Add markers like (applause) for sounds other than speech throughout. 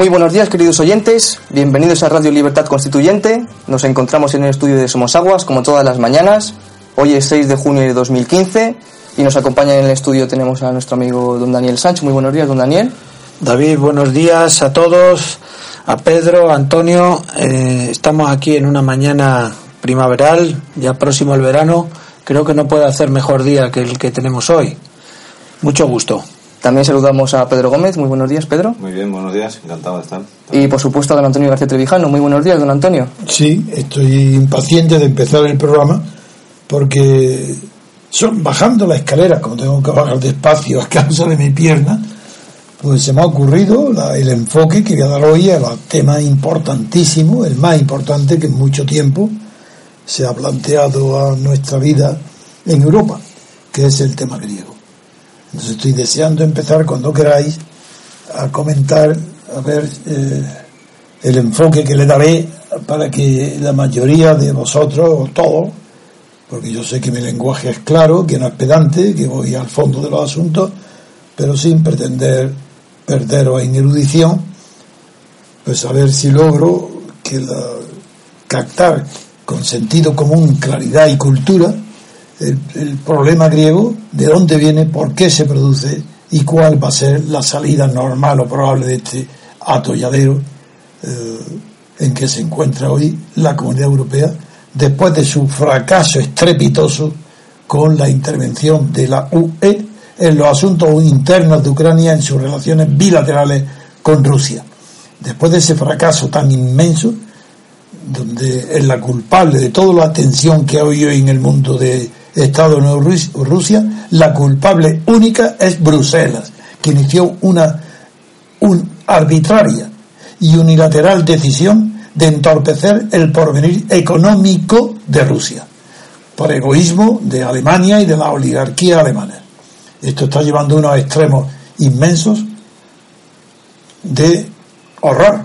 Muy buenos días, queridos oyentes. Bienvenidos a Radio Libertad Constituyente. Nos encontramos en el estudio de Somosaguas, como todas las mañanas. Hoy es 6 de junio de 2015 y nos acompaña en el estudio tenemos a nuestro amigo don Daniel Sánchez. Muy buenos días, don Daniel. David, buenos días a todos, a Pedro, Antonio. Eh, estamos aquí en una mañana primaveral, ya próximo el verano. Creo que no puede hacer mejor día que el que tenemos hoy. Mucho gusto. También saludamos a Pedro Gómez. Muy buenos días, Pedro. Muy bien, buenos días. Encantado de estar. Y por supuesto a don Antonio García Trevijano. Muy buenos días, don Antonio. Sí, estoy impaciente de empezar el programa porque son bajando la escalera, como tengo que bajar despacio a causa de mi pierna, pues se me ha ocurrido la- el enfoque que voy a dar hoy al tema importantísimo, el más importante que en mucho tiempo se ha planteado a nuestra vida en Europa, que es el tema griego. Entonces estoy deseando empezar cuando queráis a comentar, a ver eh, el enfoque que le daré para que la mayoría de vosotros, o todos, porque yo sé que mi lenguaje es claro, que no es pedante, que voy al fondo de los asuntos, pero sin pretender perderos en erudición, pues a ver si logro que la, captar con sentido común, claridad y cultura el, problema griego, de dónde viene, por qué se produce y cuál va a ser la salida normal o probable de este atolladero eh, en que se encuentra hoy la comunidad europea después de su fracaso estrepitoso con la intervención de la UE en los asuntos internos de Ucrania en sus relaciones bilaterales con Rusia. Después de ese fracaso tan inmenso, donde es la culpable de toda la tensión que hay hoy en el mundo de Estados Unidos Rusia, la culpable única es Bruselas, que inició una un arbitraria y unilateral decisión de entorpecer el porvenir económico de Rusia, por egoísmo de Alemania y de la oligarquía alemana. Esto está llevando a unos extremos inmensos de horror,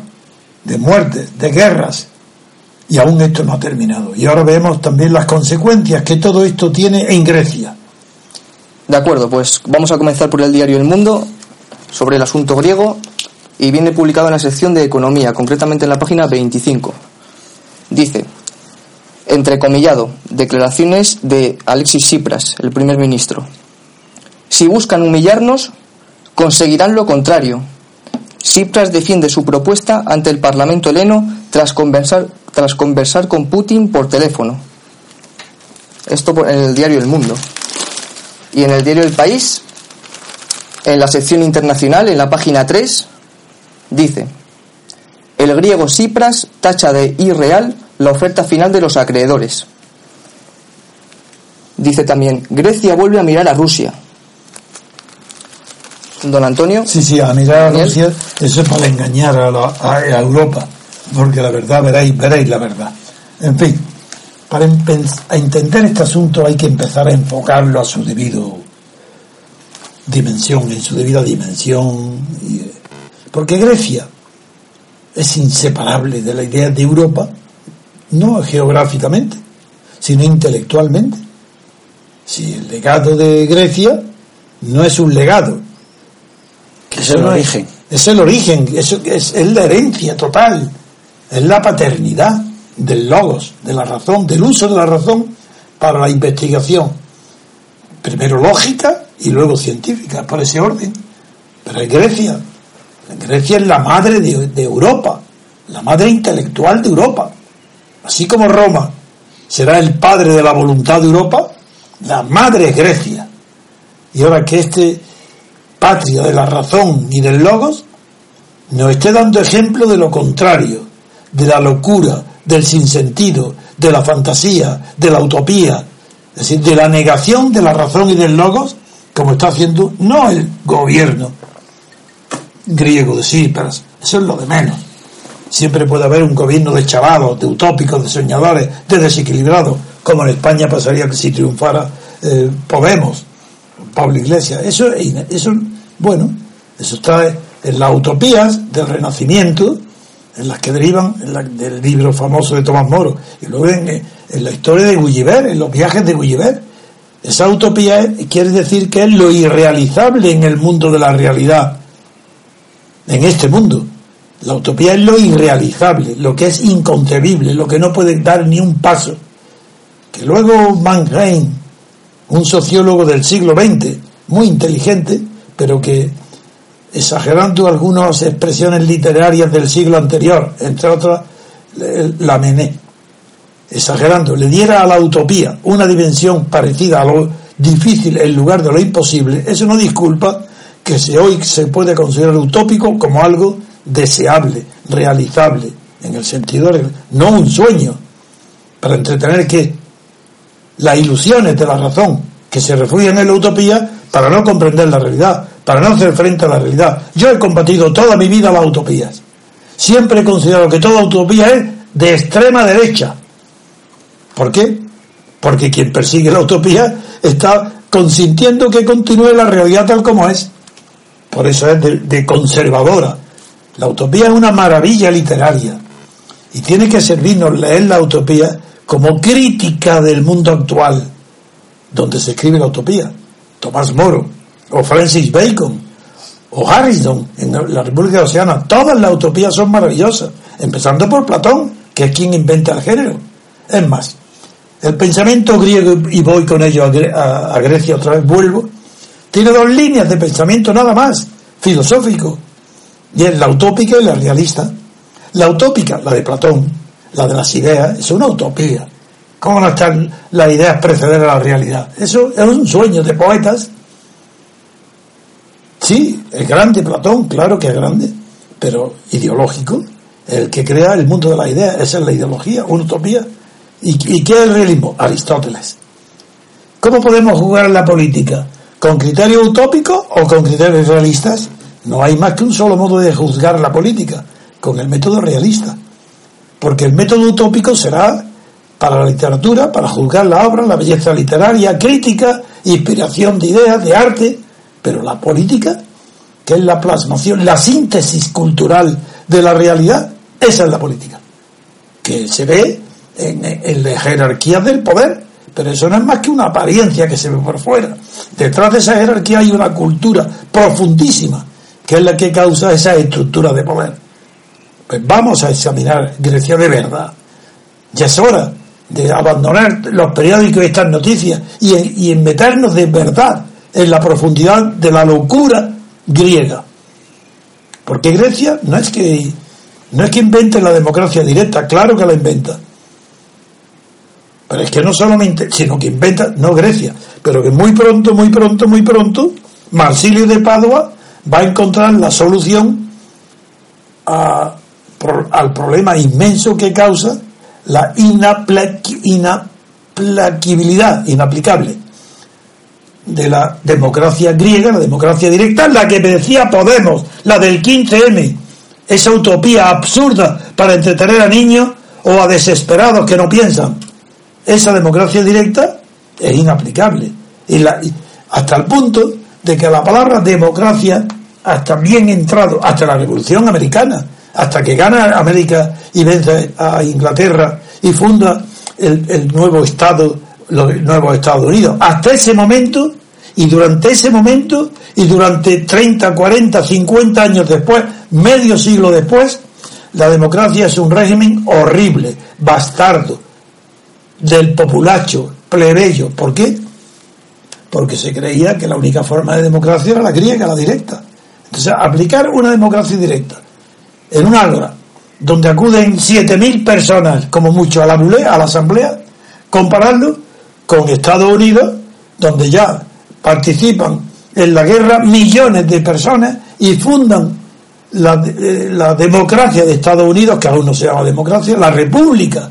de muertes, de guerras, y aún esto no ha terminado. Y ahora vemos también las consecuencias que todo esto tiene en Grecia. De acuerdo, pues vamos a comenzar por el diario El Mundo sobre el asunto griego y viene publicado en la sección de Economía, concretamente en la página 25. Dice, entrecomillado, declaraciones de Alexis Tsipras, el primer ministro. Si buscan humillarnos, conseguirán lo contrario. Tsipras defiende su propuesta ante el Parlamento heleno tras conversar, tras conversar con Putin por teléfono. Esto en el diario El Mundo. Y en el diario El País, en la sección internacional, en la página 3, dice, el griego Tsipras tacha de irreal la oferta final de los acreedores. Dice también, Grecia vuelve a mirar a Rusia. Don Antonio, Sí, sí, a mirar a. Rusia, eso es para engañar a, la- a Europa, porque la verdad, veréis, veréis la verdad. En fin, para a entender este asunto hay que empezar a enfocarlo a su debido dimensión, en su debida dimensión. y- porque Grecia es inseparable de la idea de Europa, no geográficamente, sino intelectualmente. Si el legado de Grecia no es un legado, que Es el origen. Es el origen, eso es, es la herencia total, es la paternidad del logos, de la razón, del uso de la razón para la investigación, primero lógica y luego científica, por ese orden. Pero es Grecia, Grecia es la madre de, de Europa, la madre intelectual de Europa, así como Roma será el padre de la voluntad de Europa, la madre es Grecia. Y ahora que este patria de la razón y del logos, nos esté dando ejemplo de lo contrario, de la locura, del sinsentido, de la fantasía, de la utopía, es decir, de la negación de la razón y del logos, como está haciendo no el gobierno griego de Cipras, eso es lo de menos. Siempre puede haber un gobierno de chavalos, de utópicos, de soñadores, de desequilibrados, como en España pasaría que si triunfara eh, Podemos, Pablo Iglesias. Eso, eso, bueno, eso está en las utopías del Renacimiento, en las que derivan del libro famoso de Tomás Moro, y luego en, en la historia de Gulliver, en los viajes de Gulliver. Esa utopía quiere decir que es lo irrealizable en el mundo de la realidad, en este mundo. La utopía es lo irrealizable, lo que es inconcebible, lo que no puede dar ni un paso. Que luego Mannheim, un sociólogo del siglo XX, muy inteligente, pero que exagerando algunas expresiones literarias del siglo anterior, entre otras la Mené, exagerando, le diera a la utopía una dimensión parecida a lo difícil en lugar de lo imposible, eso no disculpa que se hoy se puede considerar utópico como algo deseable, realizable, en el sentido de no un sueño, para entretener que las ilusiones de la razón que se refugian en la utopía para no comprender la realidad, para no hacer frente a la realidad. Yo he combatido toda mi vida las utopías. Siempre he considerado que toda utopía es de extrema derecha. ¿Por qué? Porque quien persigue la utopía está consintiendo que continúe la realidad tal como es. Por eso es de, conservadora. La utopía es una maravilla literaria y tiene que servirnos leer la utopía como crítica del mundo actual, donde se escribe la utopía. Tomás Moro, o Francis Bacon, o Harrison en la República Oceana, todas las utopías son maravillosas, empezando por Platón, que es quien inventa el género. Es más, el pensamiento griego, y voy con ello a, Grecia otra vez, vuelvo, tiene dos líneas de pensamiento nada más, filosófico, y es la utópica y la realista. La utópica, la de Platón, la de las ideas, es una utopía. ¿Cómo no están las ideas preceder a la realidad? Eso es un sueño de poetas. Sí, es grande Platón, claro que es grande, pero ideológico. El que crea el mundo de las ideas, esa es la ideología, una utopía. ¿Y, qué es el realismo? Aristóteles. ¿Cómo podemos jugar la política? ¿Con criterios utópicos o con criterios realistas? No hay más que un solo modo de juzgar la política, con el método realista. Porque el método utópico será para la literatura, para juzgar la obra, la belleza literaria, crítica, inspiración de ideas, de arte, pero la política, que es la plasmación, la síntesis cultural de la realidad, esa es la política, que se ve en, en la jerarquía del poder, pero eso no es más que una apariencia que se ve por fuera. Detrás de esa jerarquía hay una cultura profundísima, que es la que causa esa estructura de poder. Pues vamos a examinar Grecia de verdad. Ya es hora de abandonar los periódicos y estas noticias y, en meternos de verdad en la profundidad de la locura griega. Porque Grecia no es que no es que invente la democracia directa, claro que la inventa. Pero es que no solamente, sino que inventa, no Grecia, pero que muy pronto, muy pronto, muy pronto, Marsilio de Padua va a encontrar la solución a, al problema inmenso que causa la inaplaquibilidad, inaplicable de la democracia griega, la democracia directa, la que decía Podemos, la del 15M, esa utopía absurda para entretener a niños o a desesperados que no piensan. Esa democracia directa es inaplicable. Y hasta el punto de que la palabra democracia, hasta bien entrado, hasta la Revolución Americana, hasta que gana América y vence a Inglaterra y funda el, nuevo Estado, los nuevos Estados Unidos. Hasta ese momento, y durante ese momento, y durante 30, 40, 50 años después, medio siglo después, la democracia es un régimen horrible, bastardo, del populacho, plebeyo. ¿Por qué? Porque se creía que la única forma de democracia era la griega, la directa. Entonces, aplicar una democracia directa en un ágora donde acuden 7.000 personas, como mucho, a la, a la asamblea, compararlo con Estados Unidos, donde ya participan en la guerra millones de personas y fundan la, eh, la, democracia de Estados Unidos, que aún no se llama democracia, la república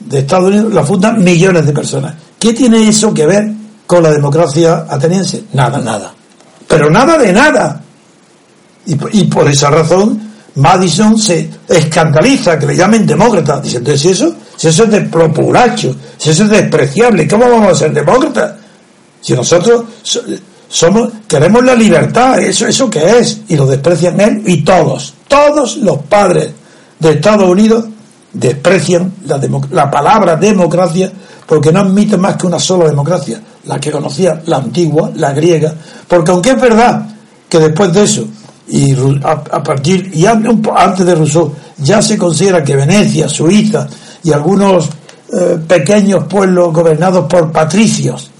de Estados Unidos, la fundan millones de personas. ¿Qué tiene eso que ver con la democracia ateniense? Nada, nada. Pero nada de nada. Y, y por esa razón Madison se escandaliza que le llamen demócrata. Dice, si eso, si eso es de propulacho, si eso es despreciable, ¿cómo vamos a ser demócratas? Si nosotros somos, queremos la libertad, eso, eso que es, y lo desprecian él y todos, todos los padres de Estados Unidos desprecian la, la palabra democracia porque no admiten más que una sola democracia, la que conocía la antigua, la griega, porque aunque es verdad que después de eso y a, a partir y antes de Rousseau ya se considera que Venecia, Suiza y algunos eh, pequeños pueblos gobernados por patricios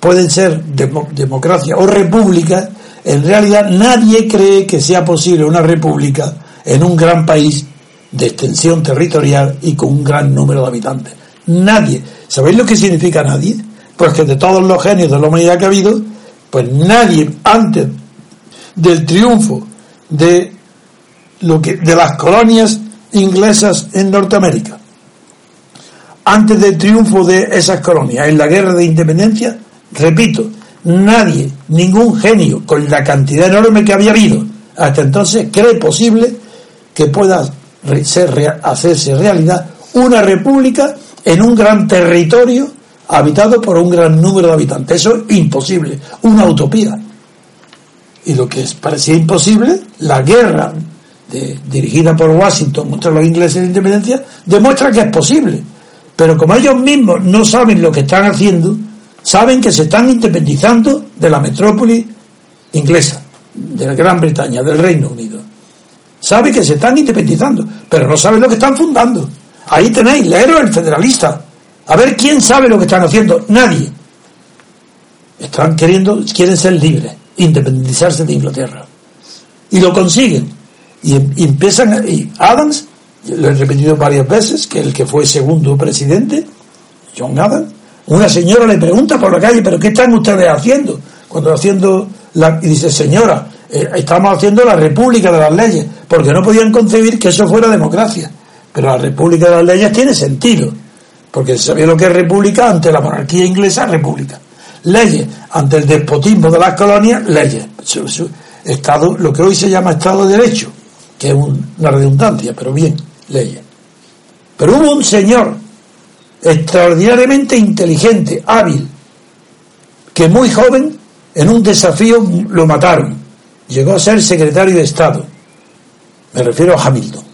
pueden ser demo- democracia o república, en realidad nadie cree que sea posible una república en un gran país de extensión territorial y con un gran número de habitantes. Nadie. ¿Sabéis lo que significa nadie? Pues que de todos los genios de la humanidad que ha habido, pues nadie antes del triunfo de lo que de las colonias inglesas en Norteamérica antes del triunfo de esas colonias en la guerra de independencia, repito, nadie, ningún genio, con la cantidad enorme que había habido hasta entonces, cree posible que pueda ser, hacerse realidad una república en un gran territorio habitado por un gran número de habitantes. Eso es imposible, una utopía. Y lo que parecía imposible, la guerra dirigida por Washington contra los ingleses de independencia, demuestra que es posible. Pero como ellos mismos no saben lo que están haciendo, saben que se están independizando de la metrópoli inglesa, de la Gran Bretaña, del Reino Unido. Saben que se están independizando, pero no saben lo que están fundando. Ahí tenéis, leeros el federalista. A ver quién sabe lo que están haciendo. Nadie. Están queriendo, quieren ser libres, independizarse de Inglaterra. Y lo consiguen. Y, em- y empiezan, y Adams, lo he repetido varias veces, que el que fue segundo presidente, John Adams, una señora le pregunta por la calle, pero ¿qué están ustedes haciendo? Cuando haciendo la, y dice, señora, eh, estamos haciendo la república de las leyes, porque no podían concebir que eso fuera democracia. Pero la república de las leyes tiene sentido, porque se sabía lo que es república ante la monarquía inglesa, república. Leyes ante el despotismo de las colonias, leyes. Estado, lo que hoy se llama Estado de Derecho, que es un- una redundancia, pero bien, leyes. Pero hubo un señor extraordinariamente inteligente, hábil, que muy joven, en un desafío, lo mataron. Llegó a ser secretario de Estado. Me refiero a Hamilton.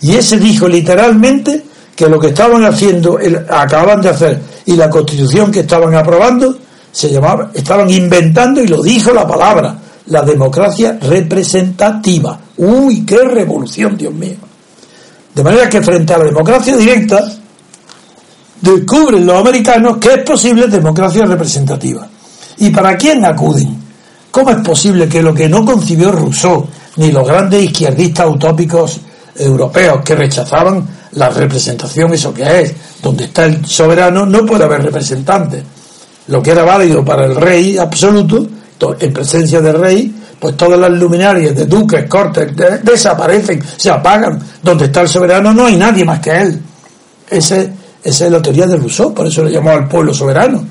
Y ese dijo literalmente que lo que estaban haciendo, el- acababan de hacer, y la constitución que estaban aprobando, se llamaba, estaban inventando, y lo dijo la palabra, la democracia representativa. Uy, qué revolución, Dios mío. De manera que frente a la democracia directa, descubren los americanos que es posible democracia representativa. ¿Y para quién acuden? ¿Cómo es posible que lo que no concibió Rousseau ni los grandes izquierdistas utópicos europeos que rechazaban la representación, eso que es, donde está el soberano, no puede haber representantes? Lo que era válido para el rey absoluto, to- en presencia del rey, pues todas las luminarias de duques, cortes, de- desaparecen, se apagan. Donde está el soberano no hay nadie más que él. Ese, esa es la teoría de Rousseau, por eso le llamó al pueblo soberano.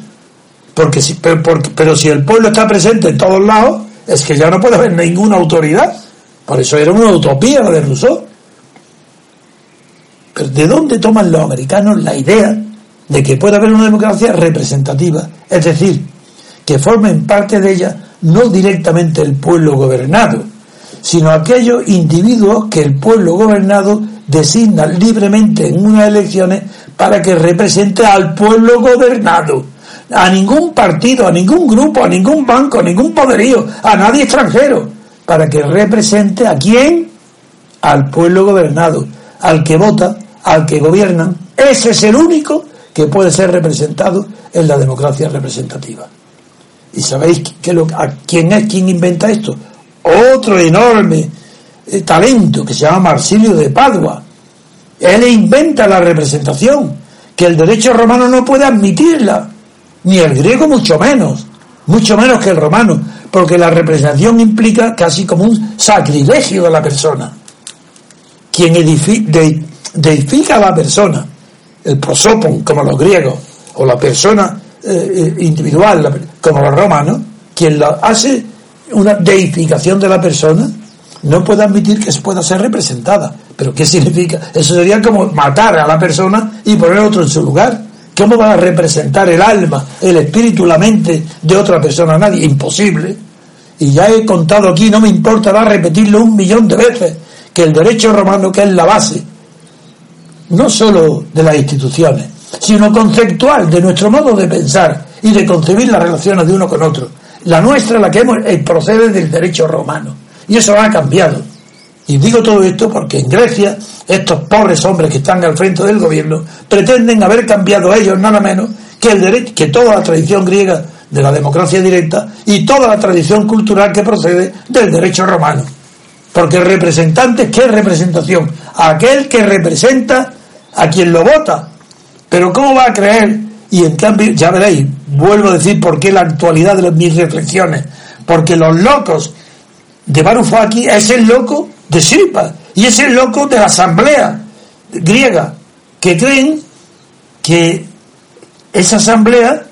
Porque si, pero, porque- pero si el pueblo está presente en todos lados, es que ya no puede haber ninguna autoridad. Por eso era una utopía la de Rousseau. Pero ¿de dónde toman los americanos la idea de que puede haber una democracia representativa? Es decir, que formen parte de ella no directamente el pueblo gobernado, sino aquellos individuos que el pueblo gobernado designa libremente en unas elecciones para que represente al pueblo gobernado. A ningún partido, a ningún grupo, a ningún banco, a ningún poderío, a nadie extranjero, para que represente a quién? Al pueblo gobernado, al que vota, al que gobiernan. Ese es el único que puede ser representado en la democracia representativa. ¿Y sabéis que lo, a quién es quien inventa esto? Otro enorme eh, talento que se llama Marsilio de Padua. Él inventa la representación, que el derecho romano no puede admitirla, ni el griego mucho menos, mucho menos que el romano, porque la representación implica casi como un sacrilegio de la persona. Quien edifi- de- deifica a la persona, el prosopon, como los griegos, o la persona eh, eh, individual, la- como los romanos, quien la hace una deificación de la persona, no puede admitir que pueda ser representada. ¿Pero qué significa? Eso sería como matar a la persona y poner otro en su lugar. ¿Cómo va a representar el alma, el espíritu, la mente de otra persona? Nadie. Imposible. Y ya he contado aquí, no me importará repetirlo un millón de veces, que el derecho romano, que es la base, no solo de las instituciones, sino conceptual de nuestro modo de pensar y de concebir las relaciones de uno con otro. La nuestra, la que hemos, eh, procede del derecho romano. Y eso ha cambiado. Y digo todo esto porque en Grecia estos pobres hombres que están al frente del gobierno pretenden haber cambiado ellos nada menos que el derecho, que toda la tradición griega de la democracia directa y toda la tradición cultural que procede del derecho romano. Porque el representante, ¿qué es representación? Aquel que representa a quien lo vota. Pero ¿cómo va a creer? Y en cambio, ya veréis, vuelvo a decir por qué la actualidad de mis reflexiones. Porque los locos de Varoufakis es el loco de Siripa y es el loco de la asamblea griega que creen que esa asamblea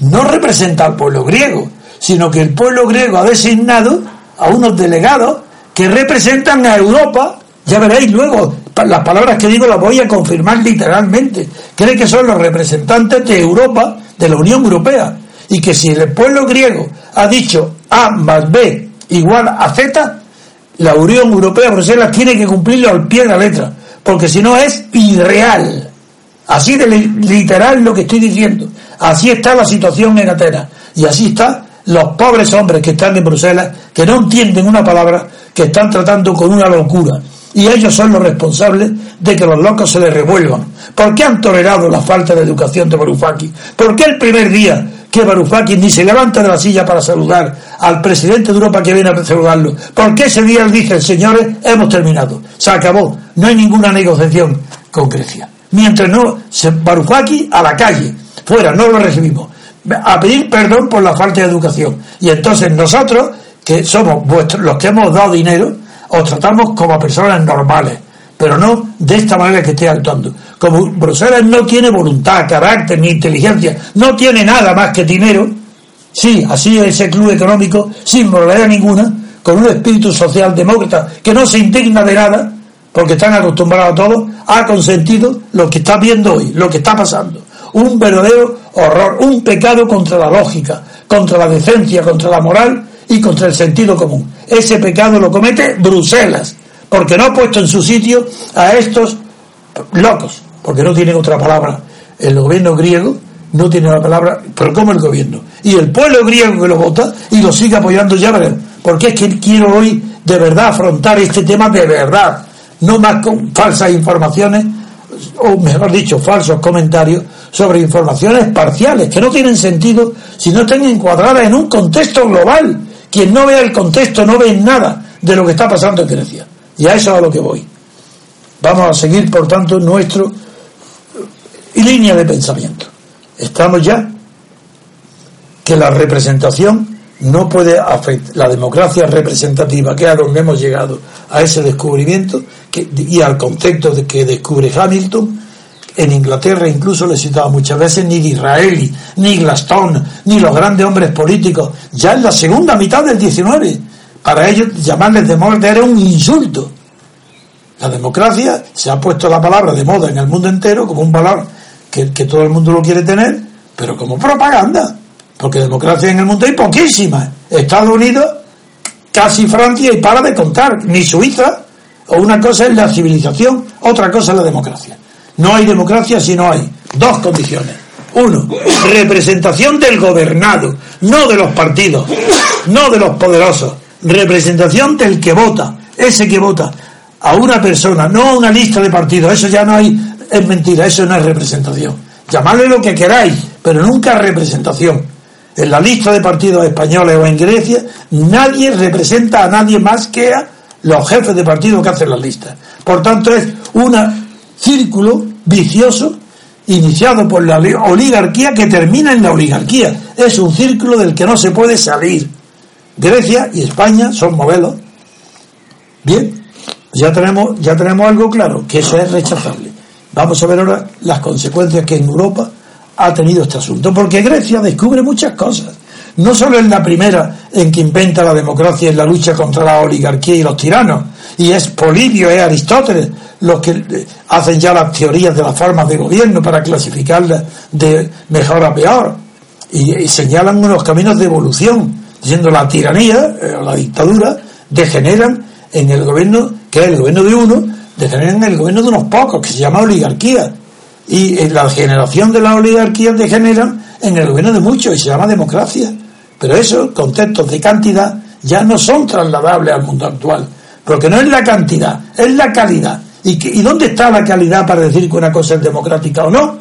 no representa al pueblo griego, sino que el pueblo griego ha designado a unos delegados que representan a Europa. Ya veréis luego, las palabras que digo las voy a confirmar literalmente. Cree que son los representantes de Europa, de la Unión Europea. Y que si el pueblo griego ha dicho A más B igual a Z, la Unión Europea, Bruselas, tiene que cumplirlo al pie de la letra. Porque si no es irreal. Así de literal lo que estoy diciendo. Así está la situación en Atenas. Y así están los pobres hombres que están en Bruselas, que no entienden una palabra, que están tratando con una locura. Y ellos son los responsables de que los locos se les revuelvan. ¿Por qué han tolerado la falta de educación de Varoufakis? ¿Por qué el primer día que Varoufakis ni se levanta de la silla para saludar al presidente de Europa que viene a saludarlo? ¿Por qué ese día él dice, señores, hemos terminado? Se acabó. No hay ninguna negociación con Grecia. Mientras no, Varoufakis a la calle fuera, no lo recibimos. A pedir perdón por la falta de educación. Y entonces nosotros, que somos vuestros, los que hemos dado dinero, os tratamos como personas normales, pero no de esta manera que estoy actuando. Como Bruselas no tiene voluntad, carácter ni inteligencia, no tiene nada más que dinero, sí, así es ese club económico, sin moralidad ninguna, con un espíritu social demócrata que no se indigna de nada, porque están acostumbrados a todo, ha consentido lo que está viendo hoy, lo que está pasando un verdadero horror, un pecado contra la lógica, contra la decencia, contra la moral y contra el sentido común. Ese pecado lo comete Bruselas, porque no ha puesto en su sitio a estos locos, porque no tienen otra palabra. El gobierno griego no tiene una palabra, pero como el gobierno. Y el pueblo griego que lo vota y lo sigue apoyando, ya. Porque es que quiero hoy de verdad afrontar este tema de verdad, no más con falsas informaciones, o mejor dicho, falsos comentarios sobre informaciones parciales que no tienen sentido si no están encuadradas en un contexto global. Quien no vea el contexto no ve nada de lo que está pasando en Grecia. Y a eso es a lo que voy. Vamos a seguir, por tanto, nuestro línea de pensamiento. Estamos ya que la representación no puede afectar, la democracia representativa, que es a donde hemos llegado a ese descubrimiento que, y al concepto de que descubre Hamilton, en Inglaterra incluso le citaba muchas veces ni Disraeli, ni Glaston, ni los grandes hombres políticos, ya en la segunda mitad del 19. Para ellos llamarles demócrata era un insulto. La democracia se ha puesto la palabra de moda en el mundo entero como un valor que, que todo el mundo lo quiere tener, pero como propaganda. Porque democracia en el mundo hay poquísimas. Estados Unidos, casi Francia y para de contar, ni Suiza. O una cosa es la civilización, otra cosa es la democracia. No hay democracia si no hay dos condiciones. Uno, representación del gobernado, no de los partidos, no de los poderosos. Representación del que vota, ese que vota a una persona, no a una lista de partidos. Eso ya no hay, es mentira, eso no es representación. Llamadle lo que queráis, pero nunca representación. En la lista de partidos españoles o en Grecia, nadie representa a nadie más que a los jefes de partido que hacen las listas. Por tanto, es una círculo vicioso iniciado por la oligarquía que termina en la oligarquía. Es un círculo del que no se puede salir. Grecia y España son modelos. Bien, ya tenemos, ya tenemos algo claro, que eso es rechazable. Vamos a ver ahora las consecuencias que en Europa ha tenido este asunto, porque Grecia descubre muchas cosas. No solo es la primera en que inventa la democracia en la lucha contra la oligarquía y los tiranos, y es Polibio, es Aristóteles los que eh, hacen ya las teorías de las formas de gobierno para clasificarlas de mejor a peor y, señalan unos caminos de evolución, diciendo la tiranía o eh, la dictadura degeneran en el gobierno, que es el gobierno de uno, degeneran en el gobierno de unos pocos, que se llama oligarquía. Y en la generación de las oligarquías degeneran en el gobierno de muchos y se llama democracia. Pero eso, conceptos de cantidad ya no son trasladables al mundo actual, porque no es la cantidad, es la calidad. ¿Y, que- ¿Y dónde está la calidad para decir que una cosa es democrática o no?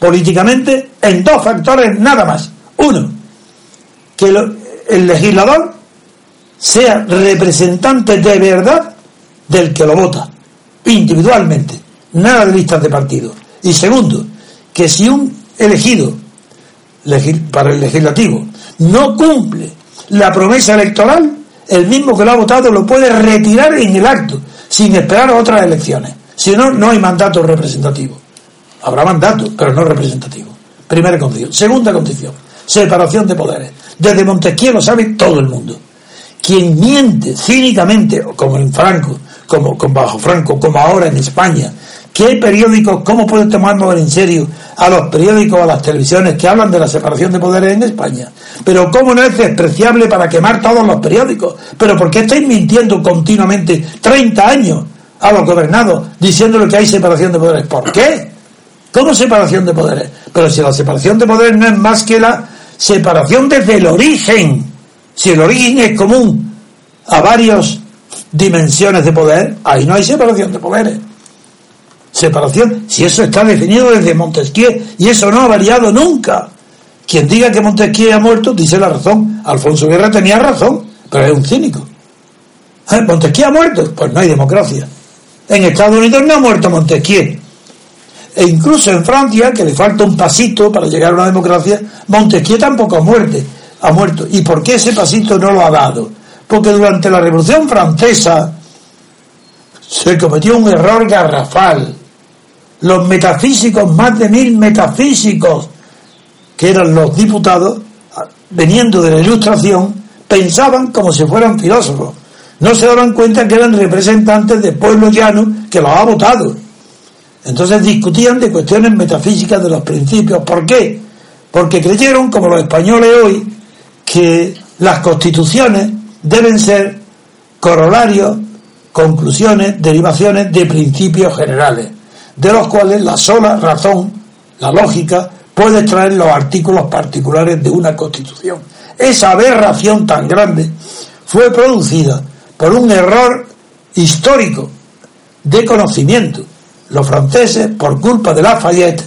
Políticamente, en dos factores nada más. Uno, que el legislador sea representante de verdad del que lo vota, individualmente, nada de listas de partido. Y segundo, que si un elegido para el legislativo no cumple la promesa electoral, el mismo que lo ha votado lo puede retirar en el acto, sin esperar a otras elecciones. Si no, no hay mandato representativo. Habrá mandato, pero no representativo. Primera condición. Segunda condición, separación de poderes. Desde Montesquieu lo sabe todo el mundo. Quien miente cínicamente, como en Franco, como, como bajo Franco, como ahora en España, que hay periódicos, ¿cómo puede tomarnos en serio a los periódicos, a las televisiones que hablan de la separación de poderes en España? Pero ¿cómo no es despreciable para quemar todos los periódicos? ¿Pero por qué estáis mintiendo continuamente 30 años a los gobernados diciéndole que hay separación de poderes? ¿Por qué? ¿Cómo separación de poderes? Pero si la separación de poderes no es más que la separación desde el origen. Si el origen es común a varias dimensiones de poder, ahí no hay separación de poderes. Separación, si eso está definido desde Montesquieu y eso no ha variado nunca. Quien diga que Montesquieu ha muerto dice la razón. Alfonso Guerra tenía razón, pero es un cínico. ¿Eh? ¿Montesquieu ha muerto? Pues no hay democracia. En Estados Unidos no ha muerto Montesquieu. E incluso en Francia, que le falta un pasito para llegar a una democracia, Montesquieu tampoco ha, muerte, ha muerto. ¿Y por qué ese pasito no lo ha dado? Porque durante la Revolución Francesa se cometió un error garrafal. Los metafísicos, más de mil metafísicos, que eran los diputados, veniendo de la Ilustración, pensaban como si fueran filósofos. No se daban cuenta que eran representantes del pueblo llano que los ha votado. Entonces discutían de cuestiones metafísicas de los principios. ¿Por qué? Porque creyeron, como los españoles hoy, que las constituciones deben ser corolarios, conclusiones, derivaciones de principios generales, de los cuales la sola razón, la lógica, puede extraer los artículos particulares de una constitución. Esa aberración tan grande fue producida por un error histórico de conocimiento. Los franceses, por culpa de Lafayette,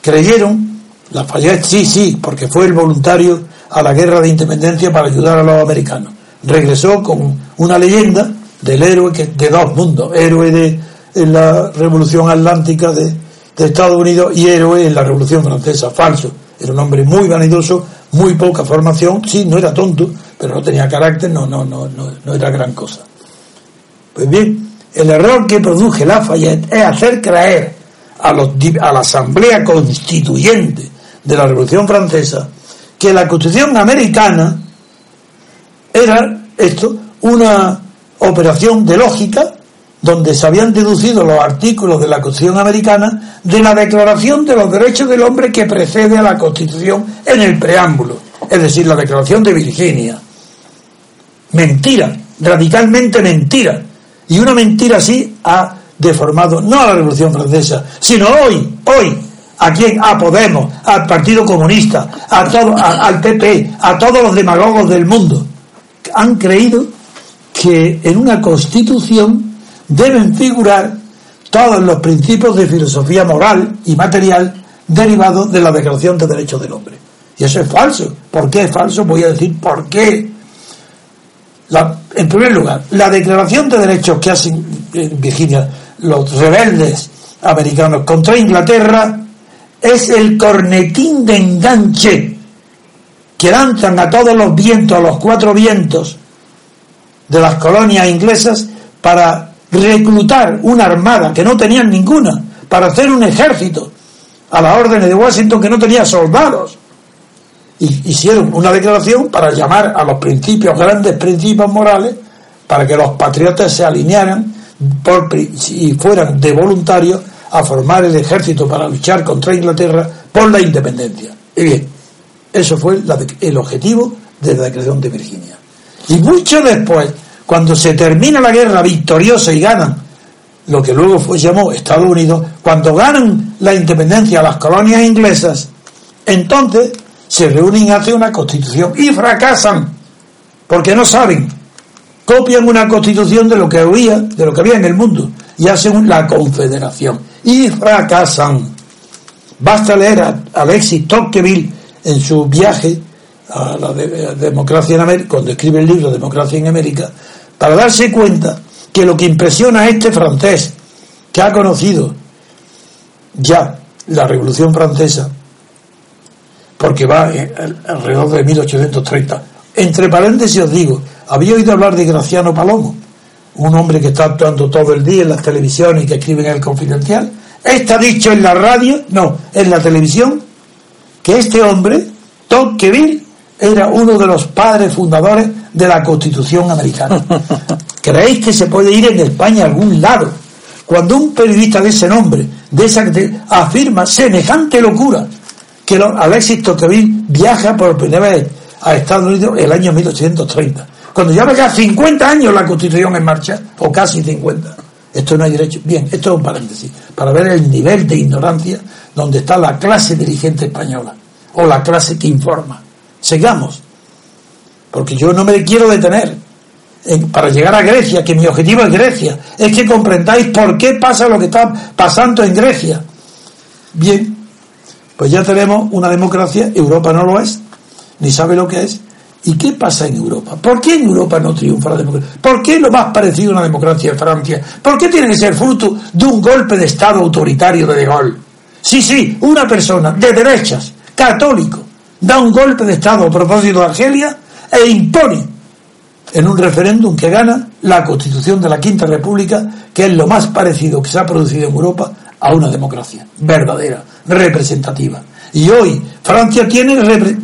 creyeron, Lafayette sí, sí, porque fue el voluntario a la guerra de independencia para ayudar a los americanos. Regresó con una leyenda del héroe que, de dos mundos, héroe de en la revolución atlántica de, de Estados Unidos y héroe en la revolución francesa, falso. Era un hombre muy vanidoso, muy poca formación, sí, no era tonto, pero no tenía carácter, no, no, no, no, no era gran cosa. Pues bien, el error que produce Lafayette es hacer creer a, los, a la Asamblea Constituyente de la Revolución Francesa que la Constitución americana era esto, una operación de lógica donde se habían deducido los artículos de la Constitución americana de la Declaración de los Derechos del Hombre que precede a la Constitución en el preámbulo, es decir, la Declaración de Virginia. Mentira, radicalmente mentira. Y una mentira así ha deformado no a la Revolución Francesa, sino hoy, hoy, a quién, a Podemos, al Partido Comunista, a todo, a- al PP, a todos los demagogos del mundo. Han creído que en una constitución deben figurar todos los principios de filosofía moral y material derivados de la Declaración de Derechos del Hombre. Y eso es falso. ¿Por qué es falso? Voy a decir por qué. En primer lugar, la Declaración de Derechos que hacen en Virginia los rebeldes americanos contra Inglaterra es el cornetín de enganche que lanzan a todos los vientos, a los cuatro vientos de las colonias inglesas para reclutar una armada que no tenían ninguna, para hacer un ejército a las órdenes de Washington que no tenía soldados. Y hicieron una declaración para llamar a los principios, grandes principios morales, para que los patriotas se alinearan por, y fueran de voluntarios a formar el ejército para luchar contra Inglaterra por la independencia. Y bien, eso fue el objetivo de la declaración de Virginia. Y mucho después, cuando se termina la guerra victoriosa y ganan lo que luego fue llamó Estados Unidos, cuando ganan la independencia las colonias inglesas, entonces se reúnen y hacen una constitución y fracasan, porque no saben. Copian una constitución de lo que había, de lo que había en el mundo y hacen la confederación y fracasan. Basta leer a Alexis Tocqueville en su viaje a la democracia en América, cuando escribe el libro Democracia en América, para darse cuenta que lo que impresiona a este francés, que ha conocido ya la Revolución Francesa, porque va alrededor de 1830. Entre paréntesis os digo, había oído hablar de Graciano Palomo, un hombre que está actuando todo el día en las televisiones y que escribe en el Confidencial. Está dicho en la radio, no, en la televisión, que este hombre, Tocqueville, era uno de los padres fundadores de la Constitución americana. (laughs) ¿Creéis que se puede ir en España a algún lado cuando un periodista de ese nombre, de esa afirma semejante locura que Alexis Tocqueville viaja por primera vez a Estados Unidos el año 1830? Cuando ya ya 50 años la Constitución en marcha, o casi 50. Esto no hay derecho. Bien, esto es un paréntesis, para ver el nivel de ignorancia donde está la clase dirigente española, o la clase que informa. Sigamos, porque yo no me quiero detener para llegar a Grecia, que mi objetivo es Grecia, es que comprendáis por qué pasa lo que está pasando en Grecia. Bien, pues ya tenemos una democracia, Europa no lo es, ni sabe lo que es. ¿Y qué pasa en Europa? ¿Por qué en Europa no triunfa la democracia? ¿Por qué lo más parecido a una democracia en Francia? ¿Por qué tiene que ser fruto de un golpe de Estado autoritario de De Gaulle? Sí, sí, una persona de derechas, católico, da un golpe de Estado a propósito de Argelia e impone en un referéndum que gana la constitución de la Quinta República, que es lo más parecido que se ha producido en Europa a una democracia verdadera, representativa. Y hoy Francia tiene,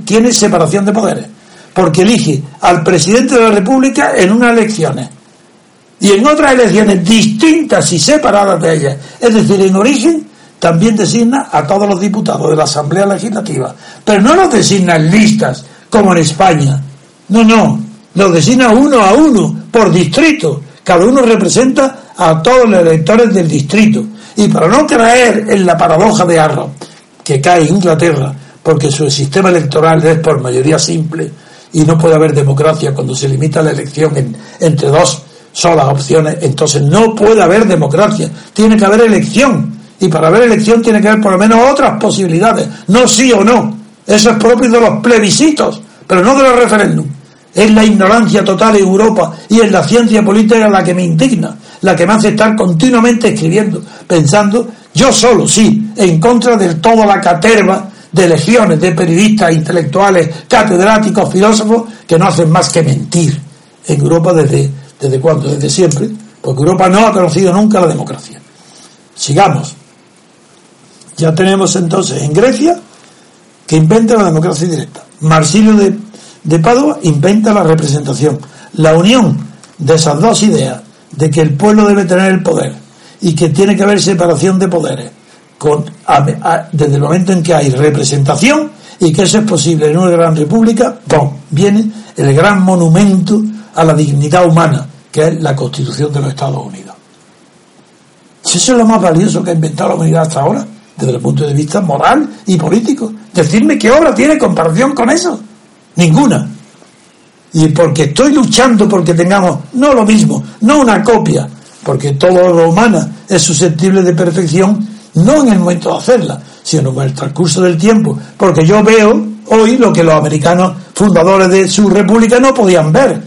tiene separación de poderes, porque elige al presidente de la República en unas elecciones y en otras elecciones distintas y separadas de ellas. Es decir, en origen también designa a todos los diputados de la Asamblea Legislativa, pero no los designa en listas como en España. No, no, los designa uno a uno, por distrito. Cada uno representa a todos los electores del distrito. Y para no caer en la paradoja de Arrow, que cae Inglaterra, porque su sistema electoral es por mayoría simple y no puede haber democracia cuando se limita la elección entre dos solas opciones, entonces no puede haber democracia, tiene que haber elección. Y para haber elección tiene que haber por lo menos otras posibilidades, no sí o no. Eso es propio de los plebiscitos, pero no de los referéndums. Es la ignorancia total en Europa y en la ciencia política la que me indigna, la que me hace estar continuamente escribiendo, pensando, yo solo, sí, en contra de toda la caterva de legiones de periodistas, intelectuales, catedráticos, filósofos, que no hacen más que mentir en Europa desde, desde cuándo, desde siempre, porque Europa no ha conocido nunca la democracia. Sigamos. Ya tenemos entonces en Grecia que inventa la democracia directa. Marsilio de de Padua inventa la representación. La unión de esas dos ideas, de que el pueblo debe tener el poder y que tiene que haber separación de poderes, con, desde el momento en que hay representación y que eso es posible en una gran república, viene el gran monumento a la dignidad humana, que es la Constitución de los Estados Unidos. Si eso es lo más valioso que ha inventado la humanidad hasta ahora, desde el punto de vista moral y político. Decirme qué obra tiene comparación con eso. Ninguna. Y porque estoy luchando porque tengamos, no lo mismo, no una copia, porque todo lo humana es susceptible de perfección, no en el momento de hacerla, sino en el transcurso del tiempo. Porque yo veo hoy lo que los americanos fundadores de su república no podían ver,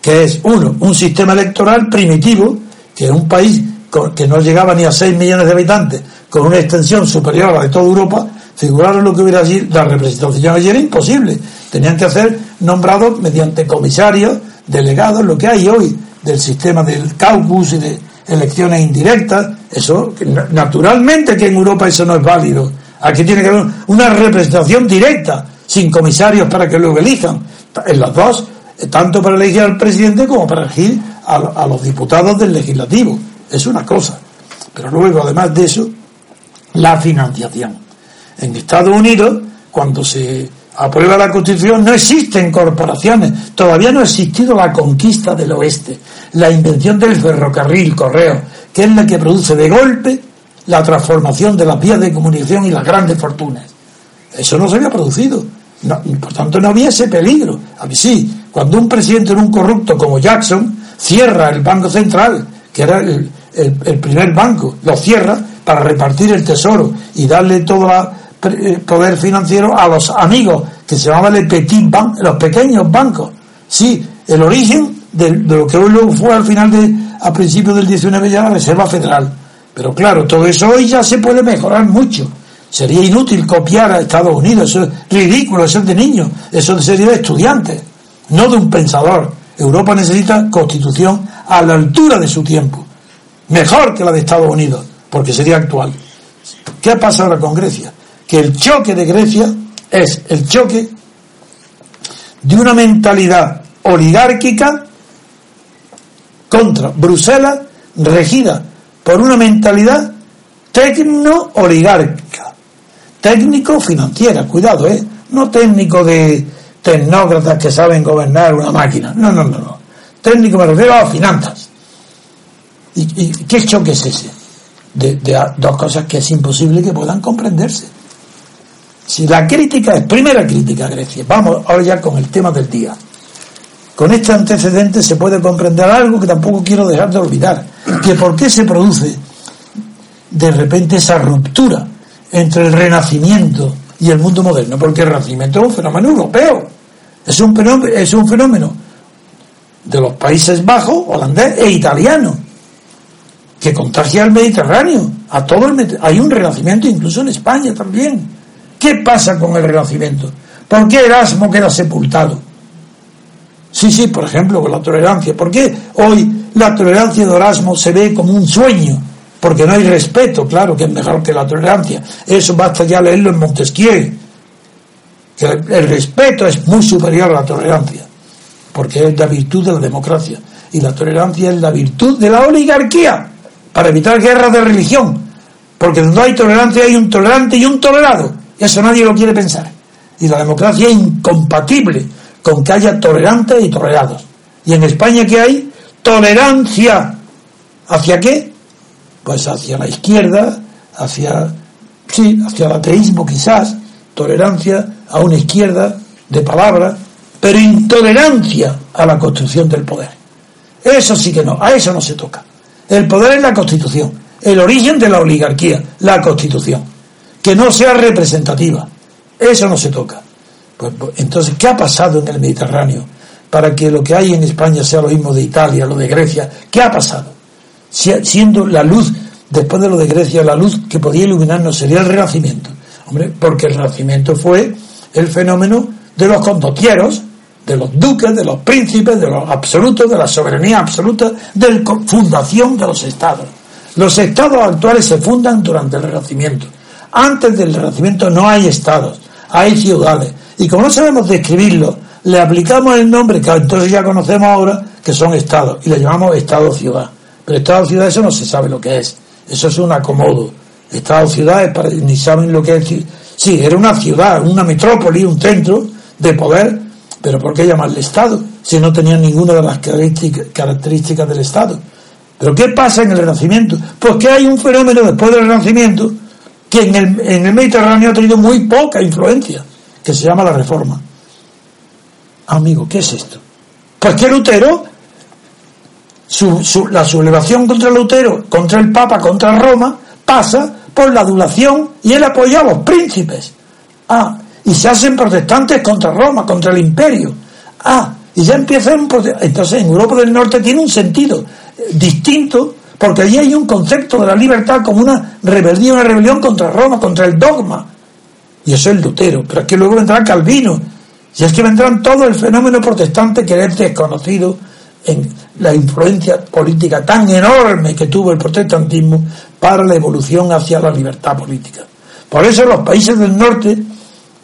que es, uno, un sistema electoral primitivo, que es un país que no llegaba ni a 6 millones de habitantes, con una extensión superior a la de toda Europa, figuraron lo que hubiera sido la representación allí era imposible. Tenían que hacer nombrados mediante comisarios, delegados, lo que hay hoy del sistema del caucus y de elecciones indirectas. Eso, naturalmente que en Europa eso no es válido. Aquí tiene que haber una representación directa, sin comisarios para que luego elijan. En las dos, tanto para elegir al presidente como para elegir a los diputados del legislativo. Es una cosa. Pero luego, además de eso, la financiación. En Estados Unidos, cuando se aprueba la Constitución, no existen corporaciones. Todavía no ha existido la conquista del oeste, la invención del ferrocarril, correo, que es la que produce de golpe la transformación de las vías de comunicación y las grandes fortunas. Eso no se había producido. Por tanto, no había ese peligro. A mí sí, cuando un presidente era un corrupto como Jackson cierra el Banco Central, que era el, el- primer banco, lo cierra para repartir el tesoro y darle todo el poder financiero a los amigos, que se llamaban el petit bank, los pequeños bancos. Sí, el origen de, de lo que hoy luego fue al final de, a principios del 19 ya la Reserva Federal. Pero claro, todo eso hoy ya se puede mejorar mucho. Sería inútil copiar a Estados Unidos, eso es ridículo, eso es de niños, eso sería de estudiantes, no de un pensador. Europa necesita constitución a la altura de su tiempo, mejor que la de Estados Unidos, porque sería actual. ¿Qué pasa ahora con Grecia? Que el choque de Grecia es el choque de una mentalidad oligárquica contra Bruselas, regida por una mentalidad tecno-oligárquica, técnico-financiera, cuidado, ¿eh? No técnico de tecnócratas que saben gobernar una máquina, no, no, no, no. Técnico me refiero a finanzas. ¿Y, qué choque es ese? De, dos cosas que es imposible que puedan comprenderse. Si la crítica es primera crítica a Grecia, vamos ahora ya con el tema del día. Con este antecedente se puede comprender algo que tampoco quiero dejar de olvidar, que por qué se produce de repente esa ruptura entre el renacimiento y el mundo moderno, porque el renacimiento es un fenómeno europeo, es un fenómeno, es un fenómeno de los Países Bajos, holandés e italiano, que contagia al Mediterráneo, a todo el hay un renacimiento incluso en España también. ¿Qué pasa con el renacimiento? ¿Por qué Erasmo queda sepultado? Sí, sí, por ejemplo, con la tolerancia. ¿Por qué hoy la tolerancia de Erasmo se ve como un sueño? Porque no hay respeto, claro, que es mejor que la tolerancia. Eso basta ya leerlo en Montesquieu. Que el respeto es muy superior a la tolerancia, porque es la virtud de la democracia. Y la tolerancia es la virtud de la oligarquía, para evitar guerras de religión. Porque donde hay tolerancia hay un tolerante y un tolerado. Y eso nadie lo quiere pensar. Y la democracia es incompatible con que haya tolerantes y tolerados. Y en España que hay tolerancia. ¿Hacia qué? Pues hacia la izquierda, hacia, sí, hacia el ateísmo quizás, tolerancia a una izquierda de palabra, pero intolerancia a la construcción del poder. Eso sí que no, a eso no se toca. El poder es la constitución, el origen de la oligarquía, la constitución. Que no sea representativa, eso no se toca. Pues, pues, entonces, ¿qué ha pasado en el Mediterráneo para que lo que hay en España sea lo mismo de Italia, lo de Grecia? ¿Qué ha pasado? Si- siendo la luz, después de lo de Grecia, la luz que podía iluminarnos sería el Renacimiento. Hombre, porque el Renacimiento fue el fenómeno de los condotieros, de los duques, de los príncipes, de los absolutos, de la soberanía absoluta, de la fundación de los estados. Los estados actuales se fundan durante el Renacimiento. Antes del Renacimiento no hay estados, hay ciudades. Y como no sabemos describirlo, le aplicamos el nombre que entonces ya conocemos ahora, que son estados, y le llamamos estado-ciudad. Pero estado-ciudad eso no se sabe lo que es. Eso es un acomodo. Estado-ciudad ni saben lo que es. Sí, era una ciudad, una metrópoli, un centro de poder, pero ¿por qué llamarle Estado si no tenía ninguna de las características del Estado? ¿Pero qué pasa en el Renacimiento? Pues que hay un fenómeno después del Renacimiento que en el, el Mediterráneo ha tenido muy poca influencia, que se llama la Reforma. Amigo, ¿qué es esto? Pues que Lutero, la sublevación contra Lutero, contra el Papa, contra Roma, pasa por la adulación y él apoya a los príncipes. Ah, y se hacen protestantes contra Roma, contra el imperio. Ah, y ya empiezan. prote- Entonces en Europa del Norte tiene un sentido eh, distinto, porque allí hay un concepto de la libertad como una rebeldía, una rebelión contra Roma, contra el dogma. Y eso es Lutero, pero es que luego vendrá Calvino, y es que vendrán todo el fenómeno protestante que es desconocido en la influencia política tan enorme que tuvo el protestantismo para la evolución hacia la libertad política. Por eso los países del norte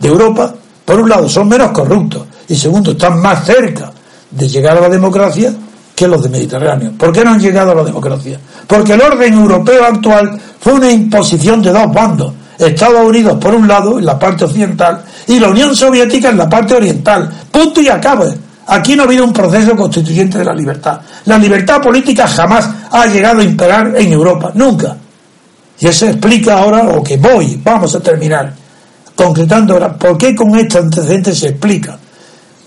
de Europa, por un lado, son menos corruptos y segundo, están más cerca de llegar a la democracia que los de Mediterráneo. ¿Por qué no han llegado a la democracia? Porque el orden europeo actual fue una imposición de dos bandos. Estados Unidos por un lado, en la parte occidental, y la Unión Soviética en la parte oriental. Punto y acabo. Aquí no ha habido un proceso constituyente de la libertad. La libertad política jamás ha llegado a imperar en Europa, nunca. Y eso explica ahora lo que voy, vamos a terminar. Concretando ¿por qué con este antecedente se explica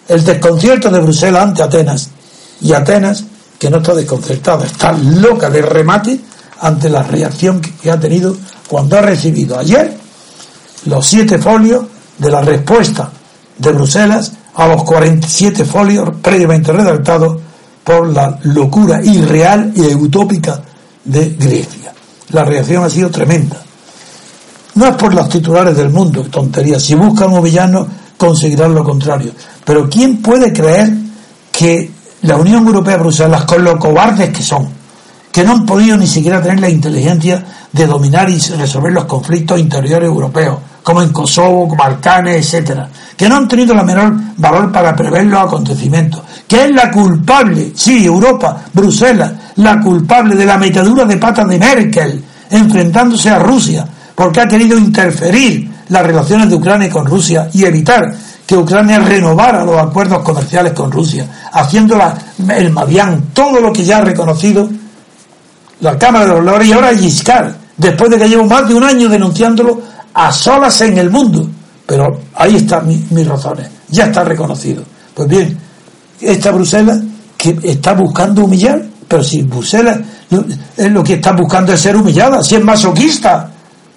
el desconcierto de Bruselas ante Atenas? Y Atenas, que no está desconcertada, está loca de remate ante la reacción que ha tenido cuando ha recibido ayer los siete folios de la respuesta de Bruselas a los 47 folios previamente redactados por la locura irreal y utópica de Grecia. La reacción ha sido tremenda. No es por los titulares del mundo, tontería. Si buscan un villano, conseguirán lo contrario. Pero ¿quién puede creer que la Unión Europea Bruselas, con lo cobardes que son, que no han podido ni siquiera tener la inteligencia de dominar y resolver los conflictos interiores europeos, como en Kosovo, Balcanes, etcétera, que no han tenido la menor valor para prever los acontecimientos, que es la culpable, sí, Europa, Bruselas, la culpable de la metadura de patas de Merkel, enfrentándose a Rusia, porque ha querido interferir las relaciones de Ucrania con Rusia y evitar que Ucrania renovara los acuerdos comerciales con Rusia, haciéndola el Madián, todo lo que ya ha reconocido la Cámara de los Lores y ahora Giscard, después de que llevo más de un año denunciándolo a solas en el mundo. Pero ahí están mis razones, ya está reconocido. Pues bien, esta Bruselas que está buscando humillar, pero si Bruselas es lo que está buscando es ser humillada, si es masoquista.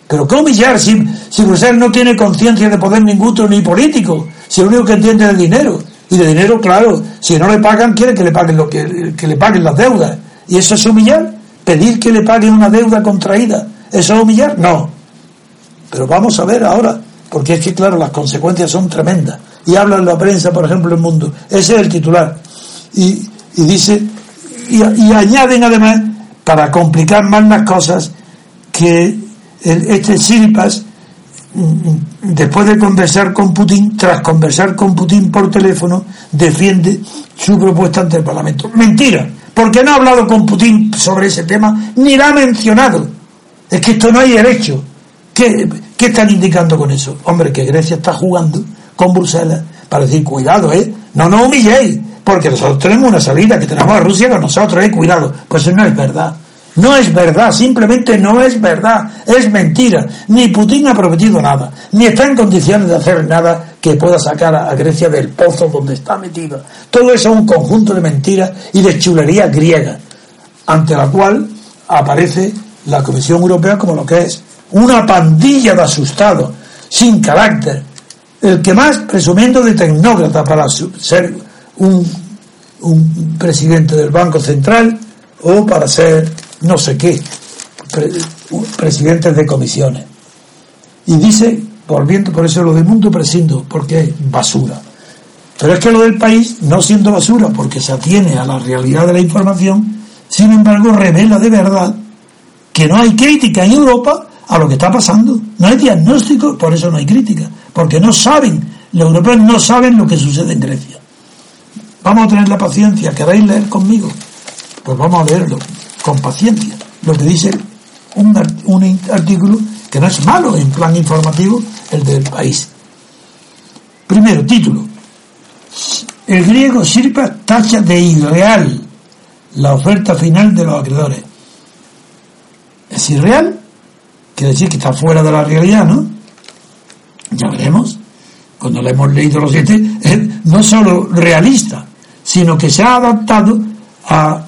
Pero ¿qué humillar si, si Bruselas no tiene conciencia de poder ningún ni político? Si lo único que entiende es el dinero. Y de dinero, claro, si no le pagan, quiere que le paguen lo que, que le paguen las deudas. ¿Y eso es humillar? ¿Pedir que le paguen una deuda contraída? ¿Eso es humillar? No. Pero vamos a ver ahora, porque es que, claro, las consecuencias son tremendas. Y habla en la prensa, por ejemplo, el mundo. Ese es el titular. Y, y dice, y, añaden además, para complicar más las cosas, que este Siripas, después de conversar con Putin, tras conversar con Putin por teléfono, defiende su propuesta ante el Parlamento. Mentira, porque no ha hablado con Putin sobre ese tema, ni la ha mencionado. Es que esto no hay derecho. ¿Qué, ¿Qué están indicando con eso? Hombre, que Grecia está jugando con Bruselas para decir, cuidado, ¿eh? No nos humilléis, porque nosotros tenemos una salida, que tenemos a Rusia con nosotros, ¿eh? Cuidado. Pues eso no es verdad. No es verdad, simplemente no es verdad, es mentira. Ni Putin ha prometido nada, ni está en condiciones de hacer nada que pueda sacar a Grecia del pozo donde está metida. Todo eso es un conjunto de mentiras y de chulería griega, ante la cual aparece la Comisión Europea como lo que es una pandilla de asustados, sin carácter, el que más presumiendo de tecnócrata para ser un, un presidente del Banco Central o para ser no sé qué, presidentes de comisiones. Y dice, volviendo por eso lo del mundo prescindo, porque es basura. Pero es que lo del país, no siendo basura, porque se atiene a la realidad de la información, sin embargo revela de verdad que no hay crítica en Europa a lo que está pasando. No hay diagnóstico, por eso no hay crítica, porque no saben, los europeos no saben lo que sucede en Grecia. Vamos a tener la paciencia, ¿queréis leer conmigo? Pues vamos a leerlo con paciencia lo que dice un, un artículo que no es malo en plan informativo, el del país. Primero, título. El griego Sirpa tacha de irreal la oferta final de los acreedores. ¿Es irreal? Quiere decir que está fuera de la realidad, ¿no? Ya veremos. Cuando le hemos leído los siete, (laughs) no solo realista, sino que se ha adaptado a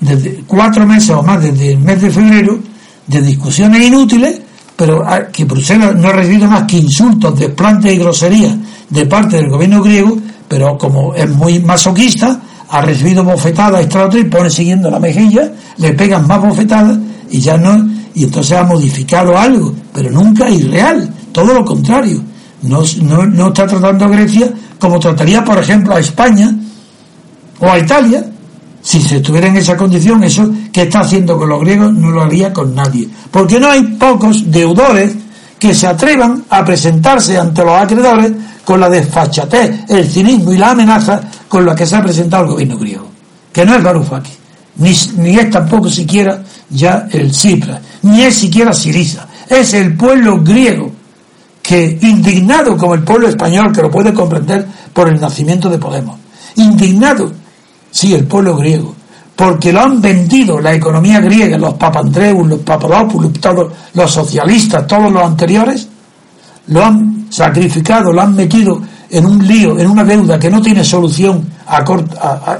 desde cuatro meses o más desde el mes de febrero de discusiones inútiles, pero que Bruselas no ha recibido más que insultos, desplantes y groserías de parte del gobierno griego, pero como es muy masoquista, ha recibido bofetadas extra y pone siguiendo la mejilla, le pegan más bofetadas y ya no, y entonces ha modificado algo, pero nunca irreal, todo lo contrario. No, no, no está tratando a Grecia como trataría, por ejemplo, a España o a Italia, si se estuviera en esa condición, eso que está haciendo con los griegos no lo haría con nadie. Porque no hay pocos deudores que se atrevan a presentarse ante los acreedores con la desfachatez, el cinismo y la amenaza con la que se ha presentado el gobierno griego. Que no es Varoufakis, ni, ni es tampoco siquiera ya el Cipras, ni es siquiera Siriza. Es el pueblo griego que, indignado como el pueblo español, que lo puede comprender por el nacimiento de Podemos, indignado Sí, el pueblo griego. Porque lo han vendido la economía griega, los Papandreou, los Papadopoulos, todos los socialistas, todos los anteriores, lo han sacrificado, lo han metido en un lío, en una deuda que no tiene solución a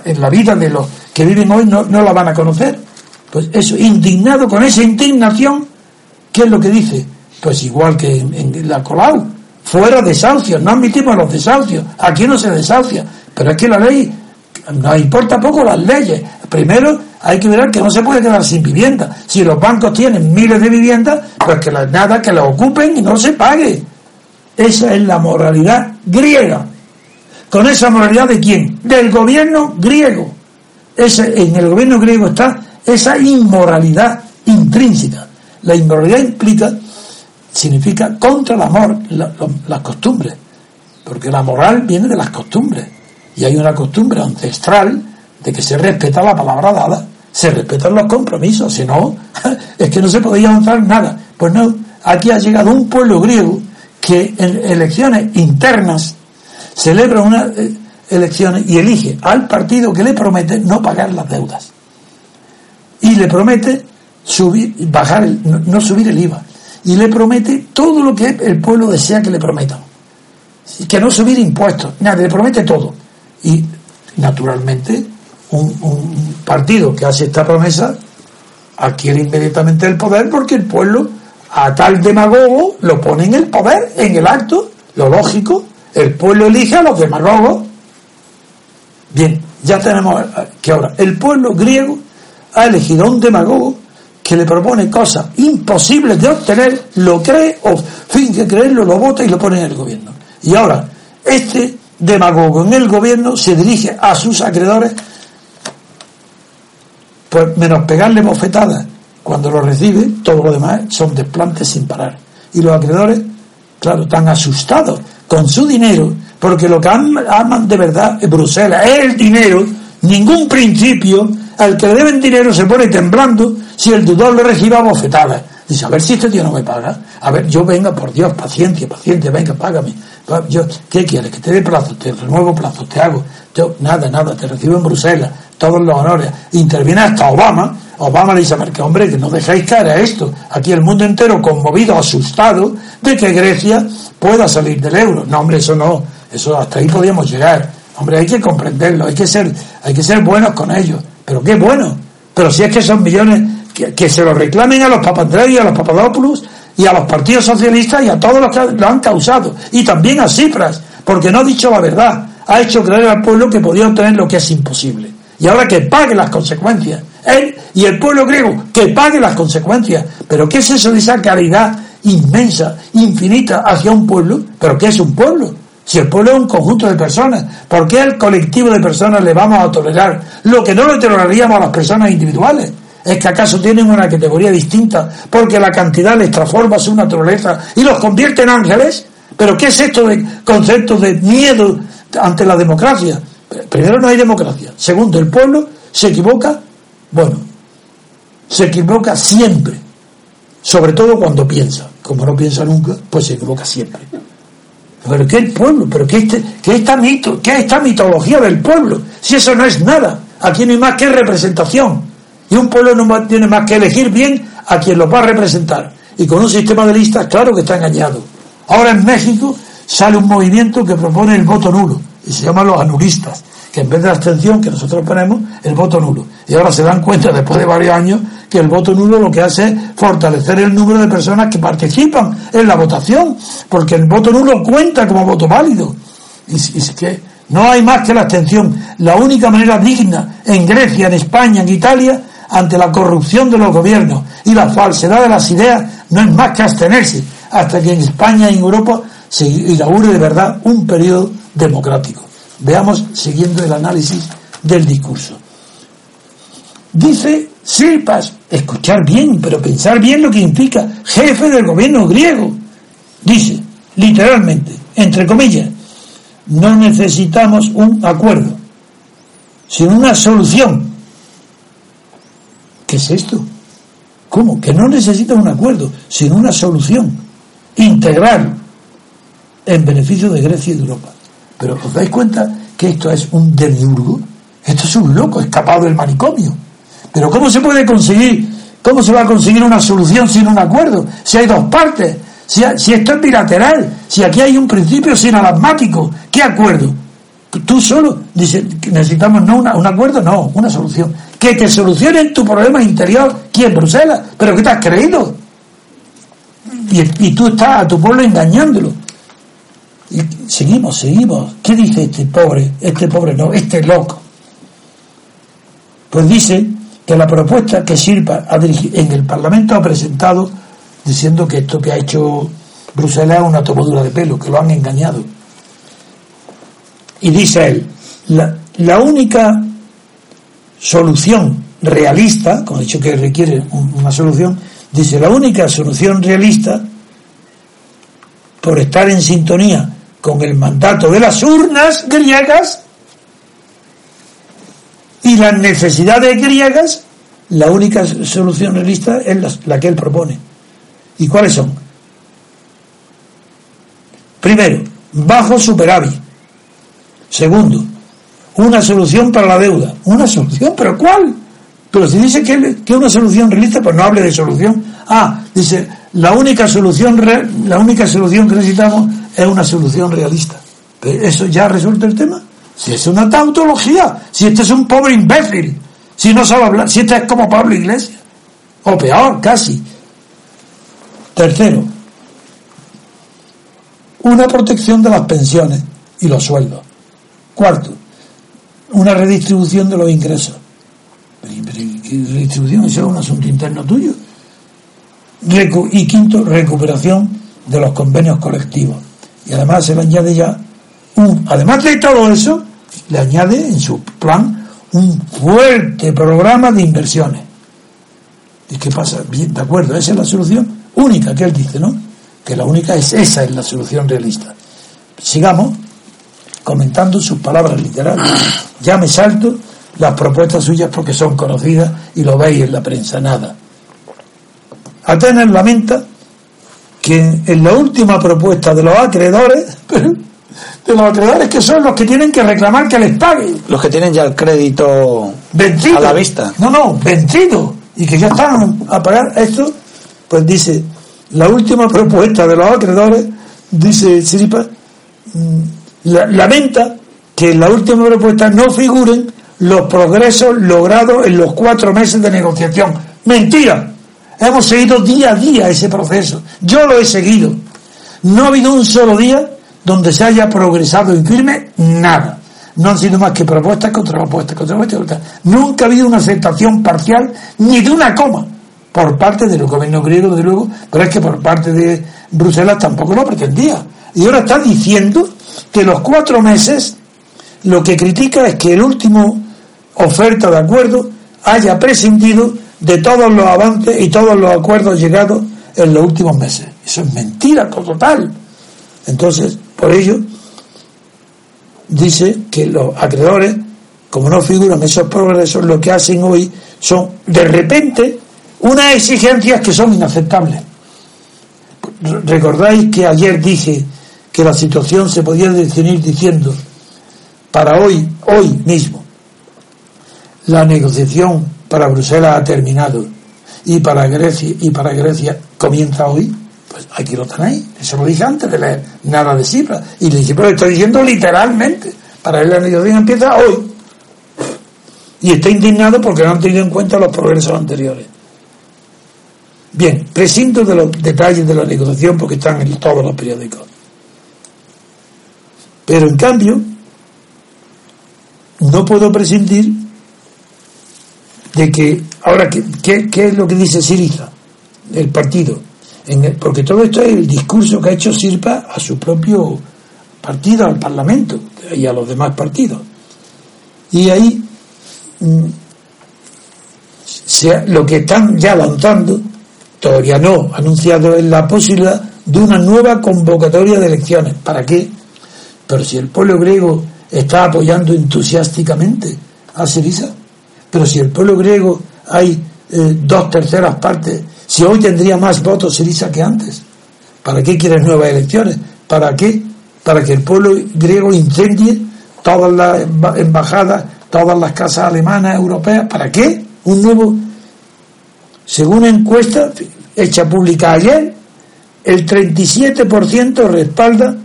en la vida de los que viven hoy, no, no la van a conocer. Pues eso, indignado con esa indignación, ¿qué es lo que dice? Pues igual que en, la Colau, fuera desahucios, no admitimos los desahucios, aquí no se desahucia, pero es que la ley, nos importa poco las leyes. Primero hay que ver que no se puede quedar sin vivienda. Si los bancos tienen miles de viviendas, pues que nada, que las ocupen y no se pague. Esa es la moralidad griega. ¿Con esa moralidad de quién? Del gobierno griego. Ese, en el gobierno griego está esa inmoralidad intrínseca. La inmoralidad implica, significa contra el amor, las costumbres. Porque la moral viene de las costumbres. Y hay una costumbre ancestral de que se respeta la palabra dada, se respetan los compromisos, si no, (laughs) es que no se podía avanzar nada. Pues no, aquí ha llegado un pueblo griego que en elecciones internas celebra unas eh, elecciones y elige al partido que le promete no pagar las deudas. Y le promete subir, bajar, no, subir el IVA. Y le promete todo lo que el pueblo desea que le prometan. Que no subir impuestos, nada, le promete todo. Y naturalmente un, partido que hace esta promesa adquiere inmediatamente el poder porque el pueblo a tal demagogo lo pone en el poder, en el acto, lo lógico, el pueblo elige a los demagogos. Bien, ya tenemos que ahora el pueblo griego ha elegido a un demagogo que le propone cosas imposibles de obtener, lo cree o finge creerlo, lo vota y lo pone en el gobierno. Y ahora, este demagogo. En el gobierno se dirige a sus acreedores pues menos pegarle bofetadas. Cuando lo recibe, todo lo demás son desplantes sin parar. Y los acreedores, claro, están asustados con su dinero, porque lo que aman de verdad es Bruselas, es el dinero, ningún principio, al que le deben dinero se pone temblando si el dudor le reciba bofetadas. Dice, a ver si este tío no me paga. A ver, yo venga, por Dios, paciencia, paciencia, venga, págame. Yo, ¿Qué quieres? Que te dé plazo, te renuevo plazo, te hago. Yo, nada, nada, te recibo en Bruselas todos los honores. Interviene hasta Obama. Obama le dice a Merkel, hombre, que no dejáis caer a esto. Aquí el mundo entero conmovido, asustado de que Grecia pueda salir del euro. No, hombre, eso no. Eso hasta ahí podíamos llegar. Hombre, hay que comprenderlo, hay que ser, hay que ser buenos con ellos. Pero qué bueno. Pero si es que son millones que, se lo reclamen a los Papandreou y a los Papadopoulos y a los partidos socialistas y a todos los que lo han causado. Y también a Cipras, porque no ha dicho la verdad. Ha hecho creer al pueblo que podía obtener lo que es imposible y ahora que pague las consecuencias. Él y el pueblo griego, que pague las consecuencias. Pero ¿qué es eso de esa caridad inmensa, infinita hacia un pueblo? ¿Pero qué es un pueblo? Si el pueblo es un conjunto de personas, ¿por qué al colectivo de personas le vamos a tolerar lo que no le toleraríamos a las personas individuales? ¿Es que acaso tienen una categoría distinta porque la cantidad les transforma su naturaleza y los convierte en ángeles? ¿Pero qué es esto de concepto de miedo ante la democracia? Primero, no hay democracia. Segundo, el pueblo se equivoca, bueno, se equivoca siempre, sobre todo cuando piensa. Como no piensa nunca, pues se equivoca siempre. Pero ¿qué el pueblo? ¿Pero qué, este, qué esta mito, qué esta mitología del pueblo? Si eso no es nada. Aquí no hay más que representación. Y un pueblo no tiene más que elegir bien a quien lo va a representar. Y con un sistema de listas, claro que está engañado. Ahora en México sale un movimiento que propone el voto nulo y se llaman los anulistas, que en vez de abstención que nosotros ponemos, el voto nulo. Y ahora se dan cuenta, después de varios años, que el voto nulo lo que hace es fortalecer el número de personas que participan en la votación, porque el voto nulo cuenta como voto válido. Y, que no hay más que la abstención. La única manera digna en Grecia, en España, en Italia, ante la corrupción de los gobiernos y la falsedad de las ideas, no es más que abstenerse, hasta que en España y en Europa se inaugure de verdad un periodo democrático. Veamos, siguiendo el análisis del discurso. Dice Sirpas, escuchar bien, pero pensar bien lo que implica jefe del gobierno griego. Dice, literalmente, entre comillas, no necesitamos un acuerdo, sino una solución. ¿Qué es esto? ¿Cómo? Que no necesita un acuerdo, sino una solución integral en beneficio de Grecia y de Europa. Pero ¿os dais cuenta que esto es un demiurgo? Esto es un loco escapado del manicomio. Pero ¿cómo se puede conseguir, cómo se va a conseguir una solución sin un acuerdo? Si hay dos partes, Si, esto es bilateral, si aquí hay un principio sinalagmático, ¿qué acuerdo? Tú solo, dice, necesitamos no una, un acuerdo, no, una solución. Que te solucionen tu problema interior, ¿quién? Bruselas. ¿Pero qué te has creído? Y, y tú estás a tu pueblo engañándolo. Y seguimos, seguimos. ¿Qué dice este pobre? Este pobre no, este loco. Pues dice que la propuesta que Sirpa en el Parlamento ha presentado diciendo que esto que ha hecho Bruselas es una tomadura de pelo, que lo han engañado. Y dice él, la, la única solución realista, como he dicho que requiere una solución, dice, la única solución realista, por estar en sintonía con el mandato de las urnas griegas y las necesidades griegas, la única solución realista es la, que él propone. ¿Y cuáles son? Primero, bajo superávit. Segundo, una solución para la deuda. ¿Una solución? ¿Pero cuál? Pero si dice que, que una solución realista, pues no hable de solución. Ah, dice, la única solución, la única solución que necesitamos es una solución realista. ¿Eso ya resuelve el tema? Si es una tautología, si este es un pobre imbécil, si no sabe hablar, si este es como Pablo Iglesias, o peor, casi. Tercero, una protección de las pensiones y los sueldos. Cuarto, una redistribución de los ingresos. redistribución? Eso es un asunto interno tuyo. y quinto, recuperación de los convenios colectivos. Y además se le añade ya, un, además de todo eso, le añade en su plan un fuerte programa de inversiones. ¿Y qué pasa? Bien, de acuerdo, esa es la solución única que él dice, ¿no? Que la única es esa es la solución realista. Sigamos comentando sus palabras literales. Ya me salto las propuestas suyas porque son conocidas y lo veis en la prensa, nada. Atenas lamenta que en la última propuesta de los acreedores, (laughs) de los acreedores que son los que tienen que reclamar que les paguen. Los que tienen ya el crédito vencido. a la vista. No, no, vencido. Y que ya están a pagar esto, pues dice, la última propuesta de los acreedores, dice Siripa, mm, lamenta que en la última propuesta no figuren los progresos logrados en los cuatro meses de negociación. Mentira. Hemos seguido día a día ese proceso. Yo lo he seguido. No ha habido un solo día donde se haya progresado en firme nada. No han sido más que propuestas contra propuestas contra propuestas. Nunca ha habido una aceptación parcial ni de una coma por parte del gobierno griego, desde luego, pero es que por parte de Bruselas tampoco lo pretendía. Y ahora está diciendo que los cuatro meses lo que critica es que el último oferta de acuerdo haya prescindido de todos los avances y todos los acuerdos llegados en los últimos meses. Eso es mentira total. Entonces, por ello, dice que los acreedores, como no figuran esos progresos, lo que hacen hoy son, de repente, unas exigencias que son inaceptables. Recordáis que ayer dije que la situación se podía definir diciendo, para hoy, hoy mismo, la negociación para Bruselas ha terminado y para Grecia y para Grecia comienza hoy, pues aquí lo tenéis. Eso lo dije antes de leer nada de cifras. Y le dije, pero estoy diciendo literalmente. Para él la negociación empieza hoy. Y está indignado porque no han tenido en cuenta los progresos anteriores. Bien, prescinto de los detalles de la negociación porque están en todos los periódicos. Pero en cambio, no puedo prescindir de que, ahora, ¿qué, qué es lo que dice Siriza, el partido? Porque todo esto es el discurso que ha hecho Sirpa a su propio partido, al Parlamento y a los demás partidos. Y ahí mm, lo que están ya lanzando, todavía no anunciado, es la posibilidad de una nueva convocatoria de elecciones. ¿Para qué? Pero si el pueblo griego está apoyando entusiásticamente a Siriza, pero si el pueblo griego hay eh, dos terceras partes, si hoy tendría más votos Siriza que antes, ¿para qué quieres nuevas elecciones? ¿Para qué? Para que el pueblo griego incendie todas las embajadas, todas las casas alemanas, europeas. ¿Para qué? Un nuevo. Según encuesta hecha pública ayer, el 37% respalda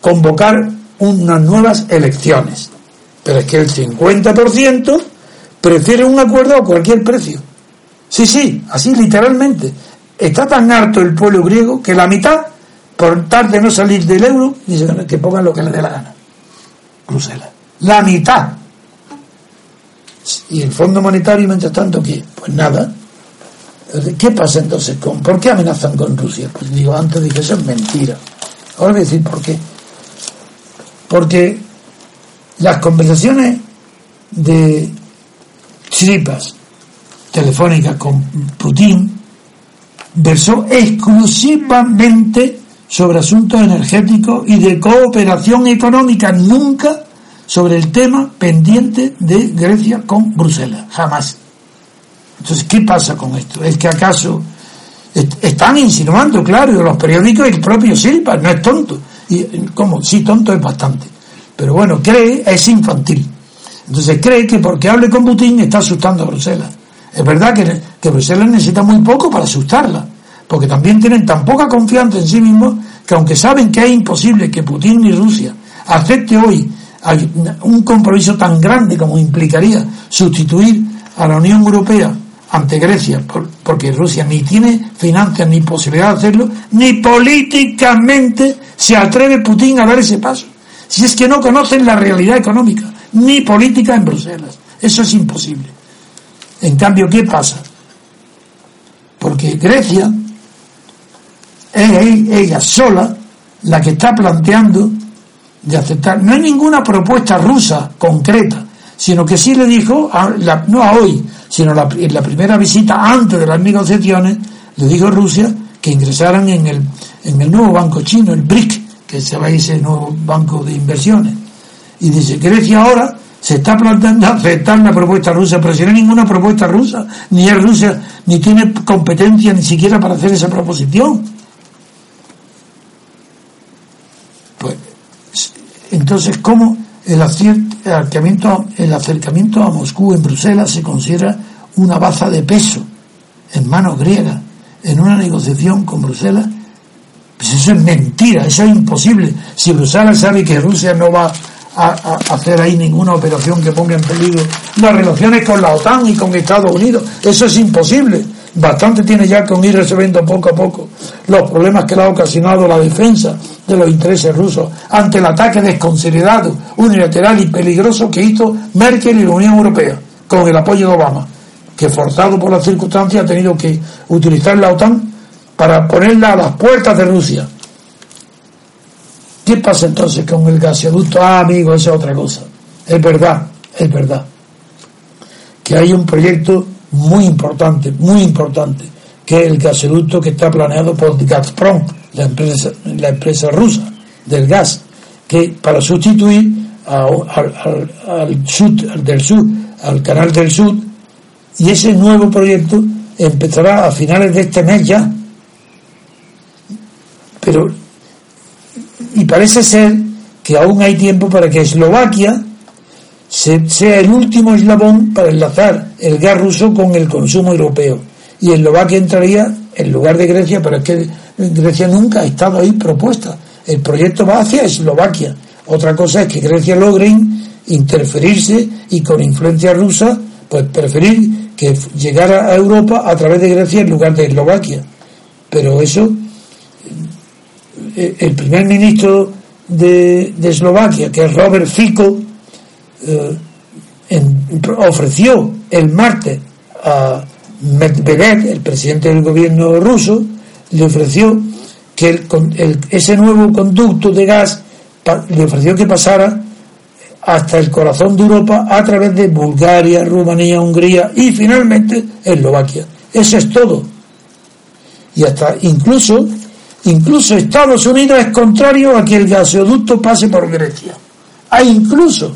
convocar unas nuevas elecciones. Pero es que el 50% prefiere un acuerdo a cualquier precio. Sí, sí, así literalmente. Está tan harto el pueblo griego que la mitad, por tal de no salir del euro, dice que pongan lo que le dé la gana. Bruselas. La mitad. Y el Fondo Monetario, mientras tanto, ¿qué? Pues nada. ¿Qué pasa entonces con.? ¿Por qué amenazan con Rusia? Pues digo, antes dije, eso es mentira. Ahora voy a decir por qué. Porque las conversaciones de Chiripas telefónicas con Putin versó exclusivamente sobre asuntos energéticos y de cooperación económica, nunca sobre el tema pendiente de Grecia con Bruselas, jamás. Entonces, ¿qué pasa con esto? ¿Es que acaso están insinuando, claro, los periódicos el propio Silva, no es tonto? Y, ¿Cómo? Sí, tonto es bastante. Pero bueno, cree, es infantil. Entonces cree que porque hable con Putin está asustando a Bruselas. Es verdad que, que Bruselas necesita muy poco para asustarla, porque también tienen tan poca confianza en sí mismos que aunque saben que es imposible que Putin ni Rusia acepte hoy un compromiso tan grande como implicaría sustituir a la Unión Europea ante Grecia, porque Rusia ni tiene finanzas ni posibilidad de hacerlo, ni políticamente se atreve Putin a dar ese paso. Si es que no conocen la realidad económica, ni política en Bruselas. Eso es imposible. En cambio, ¿qué pasa? Porque Grecia es ella sola la que está planteando de aceptar. No hay ninguna propuesta rusa concreta, sino que sí le dijo, no a hoy, sino en la primera visita antes de las negociaciones, le dijo Rusia que ingresaran en el, en el nuevo banco chino, el BRIC, que se va a ese nuevo banco de inversiones. Y dice, Grecia ahora se está planteando aceptar la propuesta rusa, pero si no hay ninguna propuesta rusa, ni es Rusia, ni tiene competencia ni siquiera para hacer esa proposición. Pues, entonces, ¿cómo el acercamiento, el acercamiento a Moscú en Bruselas se considera una baza de peso en manos griegas en una negociación con Bruselas? Pues eso es mentira, eso es imposible. Si Bruselas sabe que Rusia no va a, hacer ahí ninguna operación que ponga en peligro las relaciones con la OTAN y con Estados Unidos. Eso es imposible. Bastante tiene ya con ir resolviendo poco a poco los problemas que le ha ocasionado la defensa de los intereses rusos ante el ataque desconsiderado, unilateral y peligroso que hizo Merkel y la Unión Europea con el apoyo de Obama, que forzado por las circunstancias ha tenido que utilizar la OTAN para ponerla a las puertas de Rusia ¿Qué pasa entonces con el gasoducto? Ah, amigo, esa es otra cosa. Es verdad, es verdad. Que hay un proyecto muy importante, muy importante, que es el gasoducto que está planeado por Gazprom, la empresa, la empresa rusa del gas, que para sustituir al, al del sur, al canal del sur, y ese nuevo proyecto empezará a finales de este mes ya. Pero y parece ser que aún hay tiempo para que Eslovaquia sea el último eslabón para enlazar el gas ruso con el consumo europeo. Y Eslovaquia entraría en lugar de Grecia, pero es que Grecia nunca ha estado ahí propuesta. El proyecto va hacia Eslovaquia. Otra cosa es que Grecia logre interferirse y con influencia rusa, pues preferir que llegara a Europa a través de Grecia en lugar de Eslovaquia. Pero eso eh, el primer ministro de, Eslovaquia, que es Robert Fico, eh, ofreció el martes a Medvedev, el presidente del gobierno ruso, le ofreció que ese nuevo conducto de gas le ofreció que pasara hasta el corazón de Europa a través de Bulgaria, Rumanía, Hungría y finalmente Eslovaquia. Eso es todo. Y hasta incluso Incluso Estados Unidos es contrario a que el gasoducto pase por Grecia. Hay incluso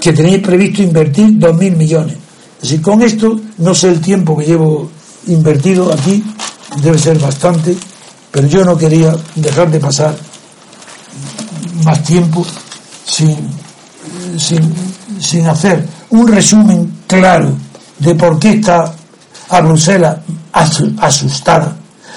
que tenéis previsto invertir 2.000 millones. Así con esto, no sé el tiempo que llevo invertido aquí, debe ser bastante, pero yo no quería dejar de pasar más tiempo sin, sin, sin hacer un resumen claro de por qué está a Bruselas asustada?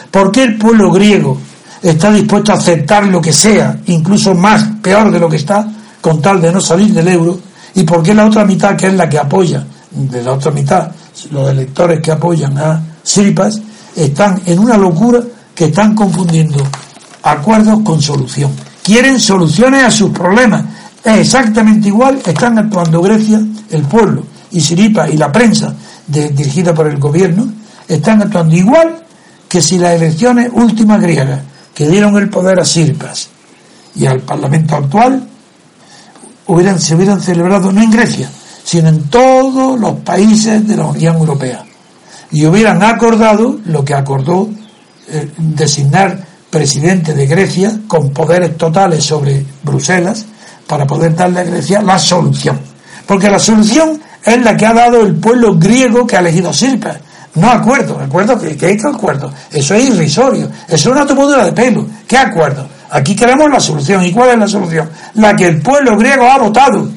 ¿Por qué el pueblo griego está dispuesto a aceptar lo que sea, incluso más, peor de lo que está, con tal de no salir del euro? ¿Y por qué la otra mitad, que es la que apoya, de la otra mitad, los electores que apoyan a Siripas, están en una locura que están confundiendo acuerdos con solución? Quieren soluciones a sus problemas. Es exactamente igual, están actuando Grecia, el pueblo, y Siripa y la prensa dirigida por el gobierno, están actuando igual que si las elecciones últimas griegas que dieron el poder a Sirpas y al Parlamento actual hubieran, se hubieran celebrado no en Grecia, sino en todos los países de la Unión Europea. Y hubieran acordado lo que acordó eh, designar presidente de Grecia con poderes totales sobre Bruselas para poder darle a Grecia la solución. Porque la solución es la que ha dado el pueblo griego que ha elegido Sirpas no acuerdo, acuerdo que, que acuerdo. Eso es irrisorio, eso es una tomadura de pelo. ¿Qué acuerdo? Aquí queremos la solución. ¿Y cuál es la solución? La que el pueblo griego ha votado.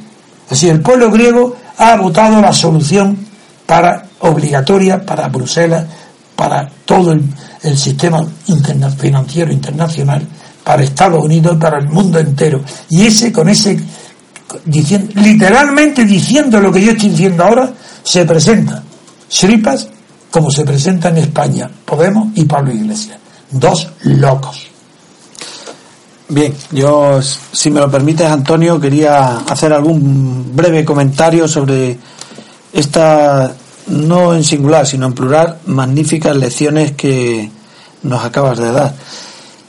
Es decir, el pueblo griego ha votado la solución para obligatoria para Bruselas, para todo el, sistema financiero internacional, para Estados Unidos para el mundo entero. Y ese con ese diciendo, literalmente diciendo lo que yo estoy diciendo ahora, se presenta Sripas como se presenta en España Podemos y Pablo Iglesias. Dos locos. Bien, yo, si me lo permites, Antonio, quería hacer algún breve comentario sobre esta, no en singular, sino en plural, magníficas lecciones que nos acabas de dar.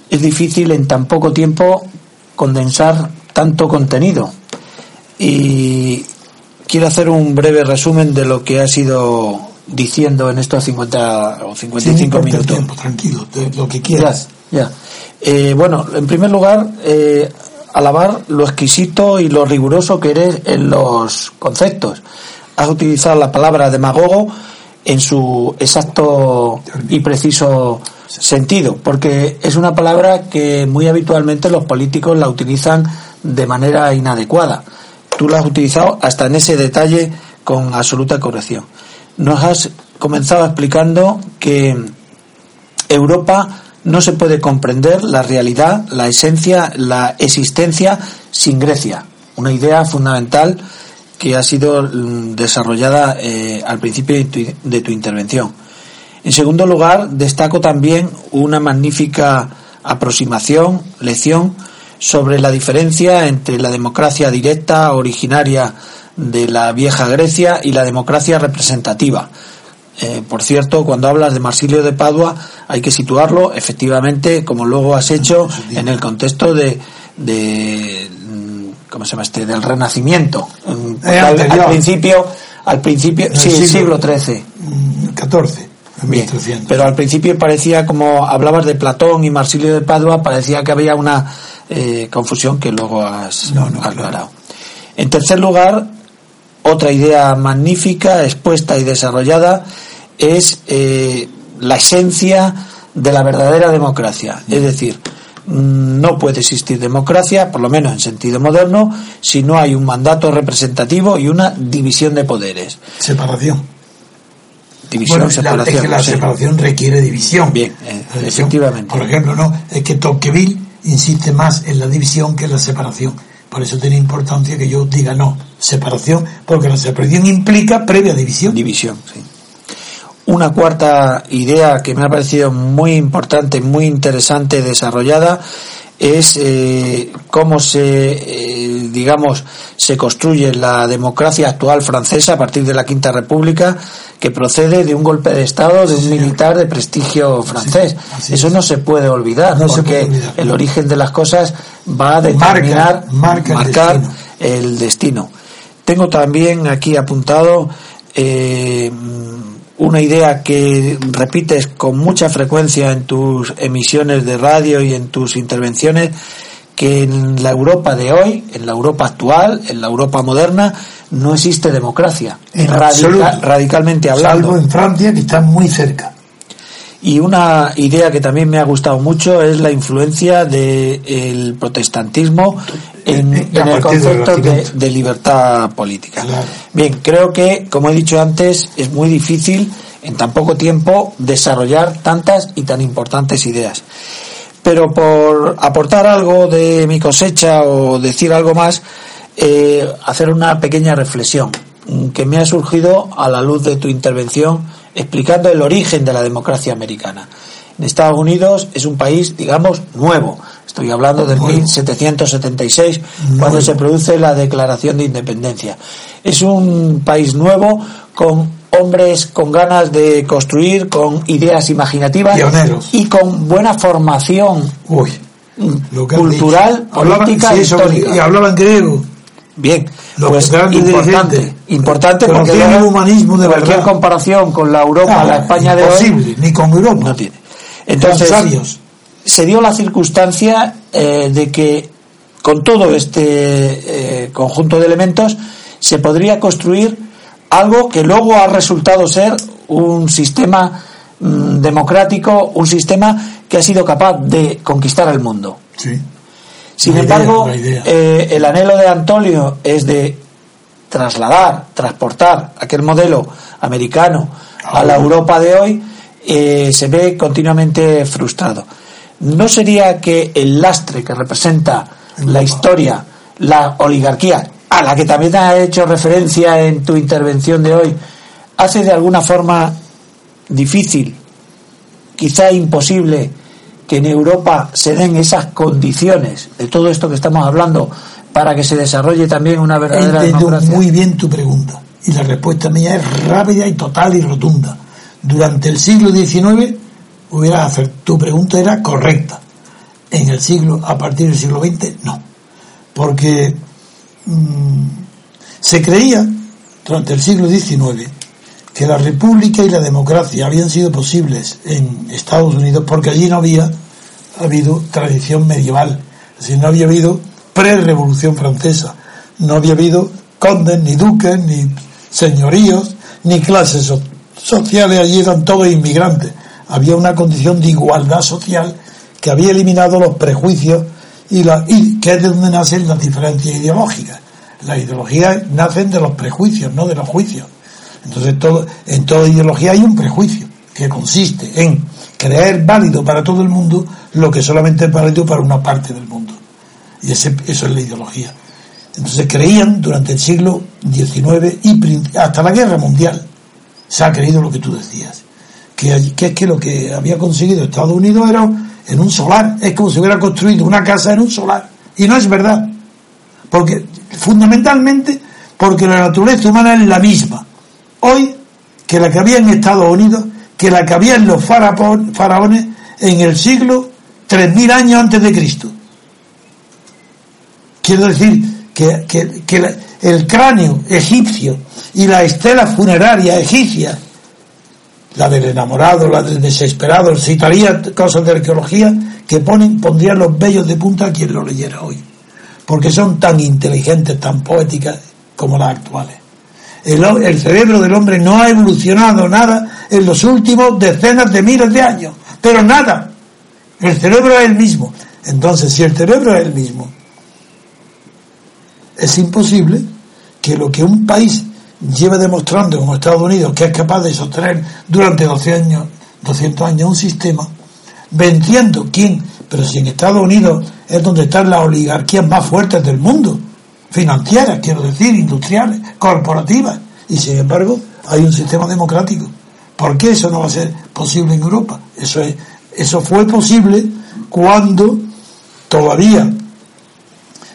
Es difícil en tan poco tiempo condensar tanto contenido. Y quiero hacer un breve resumen de lo que ha sido diciendo en estos 50 o 55 minutos. Tiempo, tranquilo, lo que quieras. Ya. Eh, bueno, en primer lugar, eh, alabar lo exquisito y lo riguroso que eres en los conceptos. Has utilizado la palabra demagogo en su exacto y preciso sentido, porque es una palabra que muy habitualmente los políticos la utilizan de manera inadecuada. Tú la has utilizado hasta en ese detalle con absoluta corrección nos has comenzado explicando que Europa no se puede comprender la realidad, la esencia, la existencia sin Grecia. Una idea fundamental que ha sido mm, desarrollada eh, al principio de tu, intervención. En segundo lugar, destaco también una magnífica aproximación, lección sobre la diferencia entre la democracia directa originaria de la vieja Grecia y la democracia representativa. Eh, por cierto, cuando hablas de Marsilio de Padua, hay que situarlo efectivamente, como luego has hecho, en el contexto de, de mm, ¿cómo se llama este? del Renacimiento. Eh, al, principio, al principio, sí, el siglo XIII. XIV. Bien, pero al principio parecía como hablabas de Platón y Marsilio de Padua, parecía que había una eh, confusión que luego has aclarado. En tercer lugar, otra idea magnífica, expuesta y desarrollada, es eh, la esencia de la verdadera democracia. Es decir, mm, no puede existir democracia, por lo menos en sentido moderno, si no hay un mandato representativo y una división de poderes. Separación. División, separación. es que la separación requiere división. Bien, eh, efectivamente. Por ejemplo, no, es que Tocqueville insiste más en la división que en la separación. Por eso tiene importancia que yo diga no, separación, porque la separación implica previa división. División, sí. Una cuarta idea que me ha parecido muy importante, muy interesante, desarrollada, es eh, cómo se, eh, digamos, se construye la democracia actual francesa a partir de la Quinta República, que procede de un golpe de Estado de un militar de prestigio francés. Eso no se puede olvidar, porque el origen de las cosas va a determinar, marcar el destino. Tengo también aquí apuntado eh, una idea que repites con mucha frecuencia en tus emisiones de radio y en tus intervenciones, que en la Europa de hoy, en la Europa actual, en la Europa moderna, no existe democracia, radicalmente hablando. Salvo en Francia, que está muy cerca. Y una idea que también me ha gustado mucho es la influencia del protestantismo en, el concepto de, libertad política. Bien, creo que, como he dicho antes, es muy difícil en tan poco tiempo desarrollar tantas y tan importantes ideas. Pero por aportar algo de mi cosecha o decir algo más, eh, hacer una pequeña reflexión que me ha surgido a la luz de tu intervención explicando el origen de la democracia americana. En Estados Unidos es un país, digamos, nuevo. Estoy hablando del 1776, cuando se produce la Declaración de Independencia. Es un país nuevo con hombres con ganas de construir, con ideas imaginativas y con buena formación cultural, política y histórica. Y hablaban griego. Bien, pues importante, importante porque el humanismo de cualquier comparación con la Europa, la España de hoy, ni con Europa. No tiene. Entonces, se dio la circunstancia eh, de que con todo este eh, conjunto de elementos se podría construir algo que luego ha resultado ser un sistema mm, democrático, un sistema que ha sido capaz de conquistar el mundo. Sí. Sin embargo, eh, el anhelo de Antonio es de trasladar, transportar aquel modelo americano a la Europa de hoy, eh, se ve continuamente frustrado. ¿No sería que el lastre que representa la historia, la oligarquía, a la que también has hecho referencia en tu intervención de hoy, hace de alguna forma difícil, quizá imposible, que en Europa se den esas condiciones de todo esto que estamos hablando para que se desarrolle también una verdadera Entiendo muy bien tu pregunta y la respuesta mía es rápida y total y rotunda. Durante el siglo XIX hubiera tu pregunta era correcta. En el siglo a partir del siglo XX no, porque mm, se creía durante el siglo XIX que la república y la democracia habían sido posibles en Estados Unidos porque allí no había habido tradición medieval, es decir, no había habido pre-revolución francesa, no había habido condes, ni duques, ni señoríos, ni clases sociales, allí eran todos inmigrantes. Había una condición de igualdad social que había eliminado los prejuicios y, la, y que es de donde nacen las diferencias ideológicas. Las ideologías nacen de los prejuicios, no de los juicios. Entonces, todo, en toda ideología hay un prejuicio que consiste en creer válido para todo el mundo lo que solamente es válido para una parte del mundo. Y ese, eso es la ideología. Entonces creían durante el siglo XIX y hasta la guerra mundial se ha creído lo que tú decías. Que, que es que lo que había conseguido Estados Unidos era en un solar. Es como si hubiera construido una casa en un solar. Y no es verdad. Porque fundamentalmente porque la naturaleza humana es la misma hoy que la que había en Estados Unidos, que la que había en los faraones en el siglo 3000 años antes de Cristo. Quiero decir que, el cráneo egipcio y la estela funeraria egipcia, la del enamorado, la del desesperado, citaría cosas de arqueología que ponen, pondrían los bellos de punta a quien lo leyera hoy, porque son tan inteligentes, tan poéticas como las actuales. El, cerebro del hombre no ha evolucionado nada en los últimos decenas de miles de años, pero nada. El cerebro es el mismo. Entonces, si el cerebro es el mismo, es imposible que lo que un país lleva demostrando como Estados Unidos, que es capaz de sostener durante 12 años, 200 años un sistema, venciendo quién, pero si en Estados Unidos es donde están las oligarquías más fuertes del mundo, financieras, quiero decir, industriales, corporativas, y sin embargo hay un sistema democrático. ¿Por qué eso no va a ser posible en Europa? Eso, es, eso fue posible cuando todavía,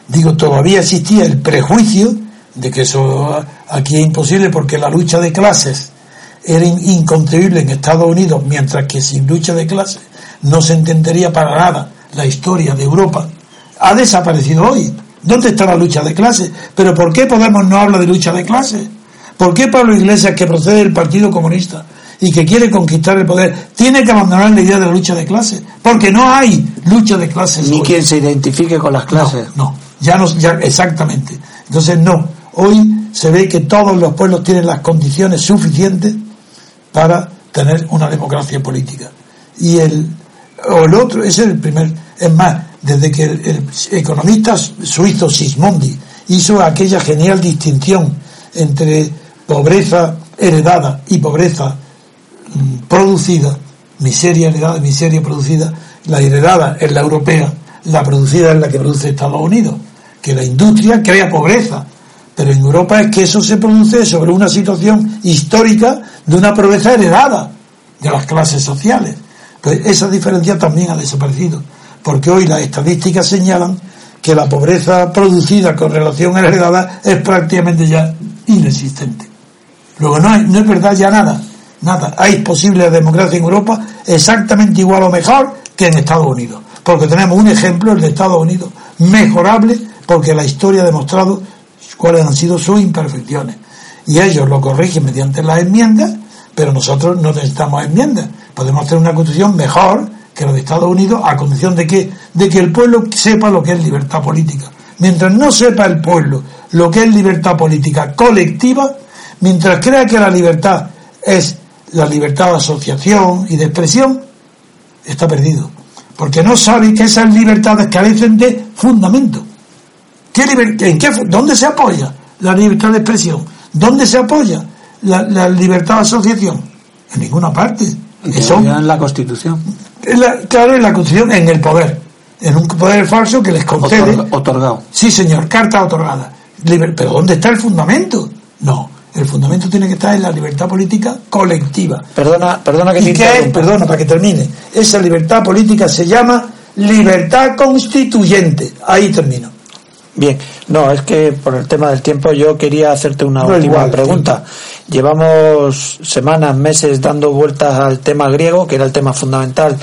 digo, todavía existía el prejuicio de que eso aquí es imposible porque la lucha de clases era inconcebible en Estados Unidos, mientras que sin lucha de clases no se entendería para nada la historia de Europa, ha desaparecido hoy. ¿Dónde está la lucha de clases? Pero ¿por qué Podemos no habla de lucha de clases? ¿Por qué Pablo Iglesias, que procede del Partido Comunista y que quiere conquistar el poder, tiene que abandonar la idea de la lucha de clases? Porque no hay lucha de clases. Ni quien se identifique con las clases. No, ya no, ya exactamente. Entonces no. Hoy se ve que todos los pueblos tienen las condiciones suficientes para tener una democracia política. Y el, o el otro, ese es el primer, es más, desde que el, economista suizo Sismondi hizo aquella genial distinción entre pobreza heredada y pobreza mm, producida, miseria heredada, miseria producida, la heredada es la europea, la producida es la que produce Estados Unidos, que la industria crea pobreza, pero en Europa es que eso se produce sobre una situación histórica de una pobreza heredada de las clases sociales. Pues esa diferencia también ha desaparecido, porque hoy las estadísticas señalan que la pobreza producida con relación a la heredada es prácticamente ya inexistente. Luego no, no es verdad ya nada, nada. Hay posible democracia en Europa exactamente igual o mejor que en Estados Unidos, porque tenemos un ejemplo, el de Estados Unidos, mejorable, porque la historia ha demostrado cuáles han sido sus imperfecciones. Y ellos lo corrigen mediante las enmiendas, pero nosotros no necesitamos enmiendas. Podemos hacer una constitución mejor que la de Estados Unidos a condición de que, de que el pueblo sepa lo que es libertad política. Mientras no sepa el pueblo lo que es libertad política colectiva, mientras crea que la libertad es la libertad de asociación y de expresión, está perdido. Porque no sabe que esas libertades carecen de fundamento. ¿Qué en qué, ¿Dónde se apoya la libertad de expresión? ¿Dónde se apoya la, libertad de asociación? En ninguna parte. Eso, en la Constitución. claro, en la Constitución, en el poder. En un poder falso que les concede. otorgado. Sí, señor, carta otorgada. Pero ¿dónde está el fundamento? No. El fundamento tiene que estar en la libertad política colectiva. Perdona, perdona que ¿Y qué Perdona, para que termine. Esa libertad política se llama libertad constituyente. Ahí termino. Bien, no, es que por el tema del tiempo yo quería hacerte una última pregunta. Llevamos semanas, meses dando vueltas al tema griego, que era el tema fundamental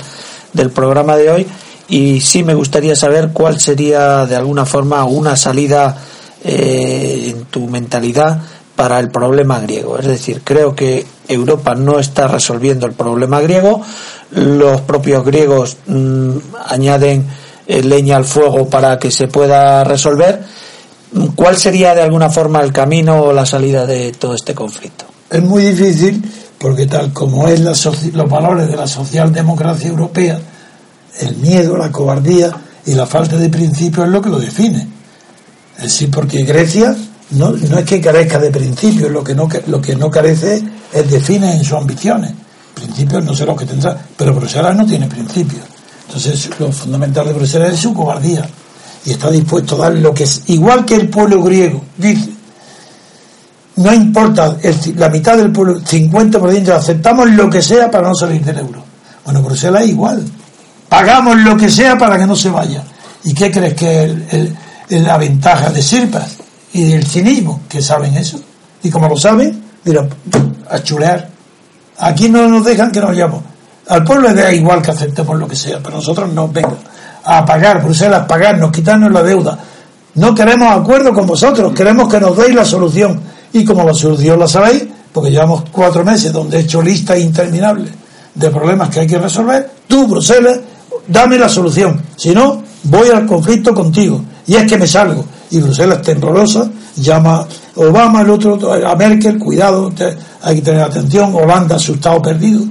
del programa de hoy, y sí me gustaría saber cuál sería de alguna forma una salida eh, en tu mentalidad para el problema griego. Es decir, creo que Europa no está resolviendo el problema griego, los propios griegos mm, añaden leña al fuego para que se pueda resolver. ¿Cuál sería de alguna forma el camino o la salida de todo este conflicto? Es muy difícil porque tal como es los valores de la socialdemocracia europea, el miedo, la cobardía y la falta de principios es lo que lo define. Es decir, porque Grecia no, no es que carezca de principios, lo que no, lo que no carece es define en sus ambiciones. Principios no sé lo que tendrá, pero Bruselas no tiene principios. Entonces, lo fundamental de Bruselas es su cobardía. Y está dispuesto a dar lo que es, igual que el pueblo griego, dice, no importa, la mitad del pueblo, 50% aceptamos lo que sea para no salir del euro. Bueno, Bruselas es igual. Pagamos lo que sea para que no se vaya. ¿Y qué crees que es la ventaja de Sirpas y del cinismo? Que saben eso. Y como lo saben, mira, a chulear. Aquí no nos dejan que nos vayamos. Al pueblo le da igual que aceptemos lo que sea, pero nosotros no venga a pagar, Bruselas, pagarnos, quitarnos la deuda. No queremos acuerdo con vosotros, queremos que nos deis la solución. Y como la solución la sabéis, porque llevamos cuatro meses donde he hecho listas interminables de problemas que hay que resolver, tú, Bruselas, dame la solución. Si no, voy al conflicto contigo. Y es que me salgo. Y Bruselas temblorosa, llama Obama, el otro, a Merkel, cuidado, hay que tener atención, Holanda asustado, perdido.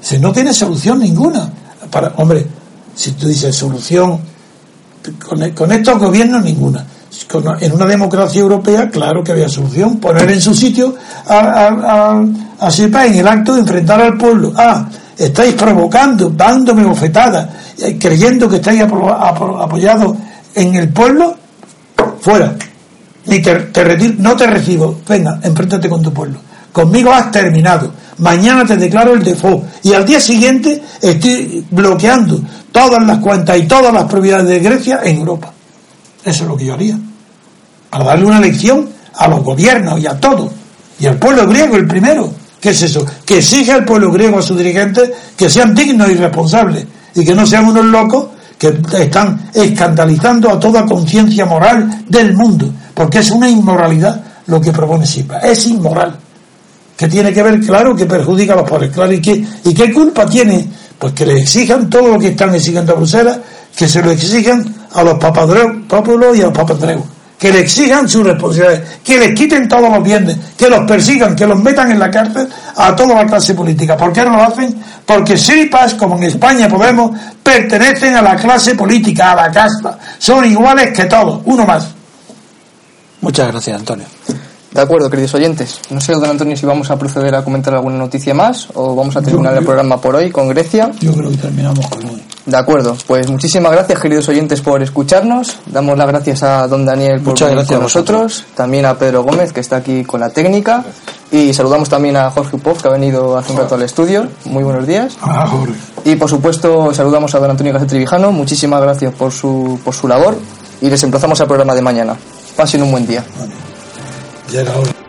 Si no tiene solución ninguna. Para, hombre, si tú dices solución, con, estos gobiernos ninguna. en una democracia europea, claro que había solución. Poner en su sitio a, a, a, en el acto de enfrentar al pueblo. Ah, estáis provocando, dándome bofetadas, eh, creyendo que estáis apoyados en el pueblo, fuera. Ni te, te no te recibo. Venga, enfréntate con tu pueblo. Conmigo has terminado mañana te declaro el default y al día siguiente estoy bloqueando todas las cuentas y todas las propiedades de Grecia en Europa. Eso es lo que yo haría. Para darle una lección a los gobiernos y a todos. Y al pueblo griego el primero. ¿Qué es eso? Que exige al pueblo griego, a sus dirigentes, que sean dignos y responsables. Y que no sean unos locos que están escandalizando a toda conciencia moral del mundo. Porque es una inmoralidad lo que propone Sipa. Es inmoral que tiene que ver, claro, que perjudica a los pobres, claro, ¿y qué, y qué culpa tiene? Pues que le exijan todo lo que están exigiendo a Bruselas, que se lo exijan a los papadreus y a los papandreus, que le exijan sus responsabilidades, que les quiten todos los bienes, que los persigan, que los metan en la cárcel a toda la clase política. ¿Por qué no lo hacen? Porque Siripas, como en España Podemos, pertenecen a la clase política, a la casta. Son iguales que todos, uno más. Muchas gracias, Antonio. De acuerdo, queridos oyentes. No sé, don Antonio, si vamos a proceder a comentar alguna noticia más o vamos a terminar el programa por hoy con Grecia. Yo creo que terminamos con hoy. De acuerdo, pues muchísimas gracias, queridos oyentes, por escucharnos. Damos las gracias a don Daniel por Muchas venir gracias con nosotros, también a Pedro Gómez, que está aquí con la técnica, y saludamos también a Jorge Upov, que ha venido hace un rato al estudio. Muy buenos días. Ah, Jorge. Y por supuesto, saludamos a don Antonio García Trevijano. Muchísimas gracias por su, por su labor y les emplazamos al programa de mañana. Pasen un buen día. Ya era hora.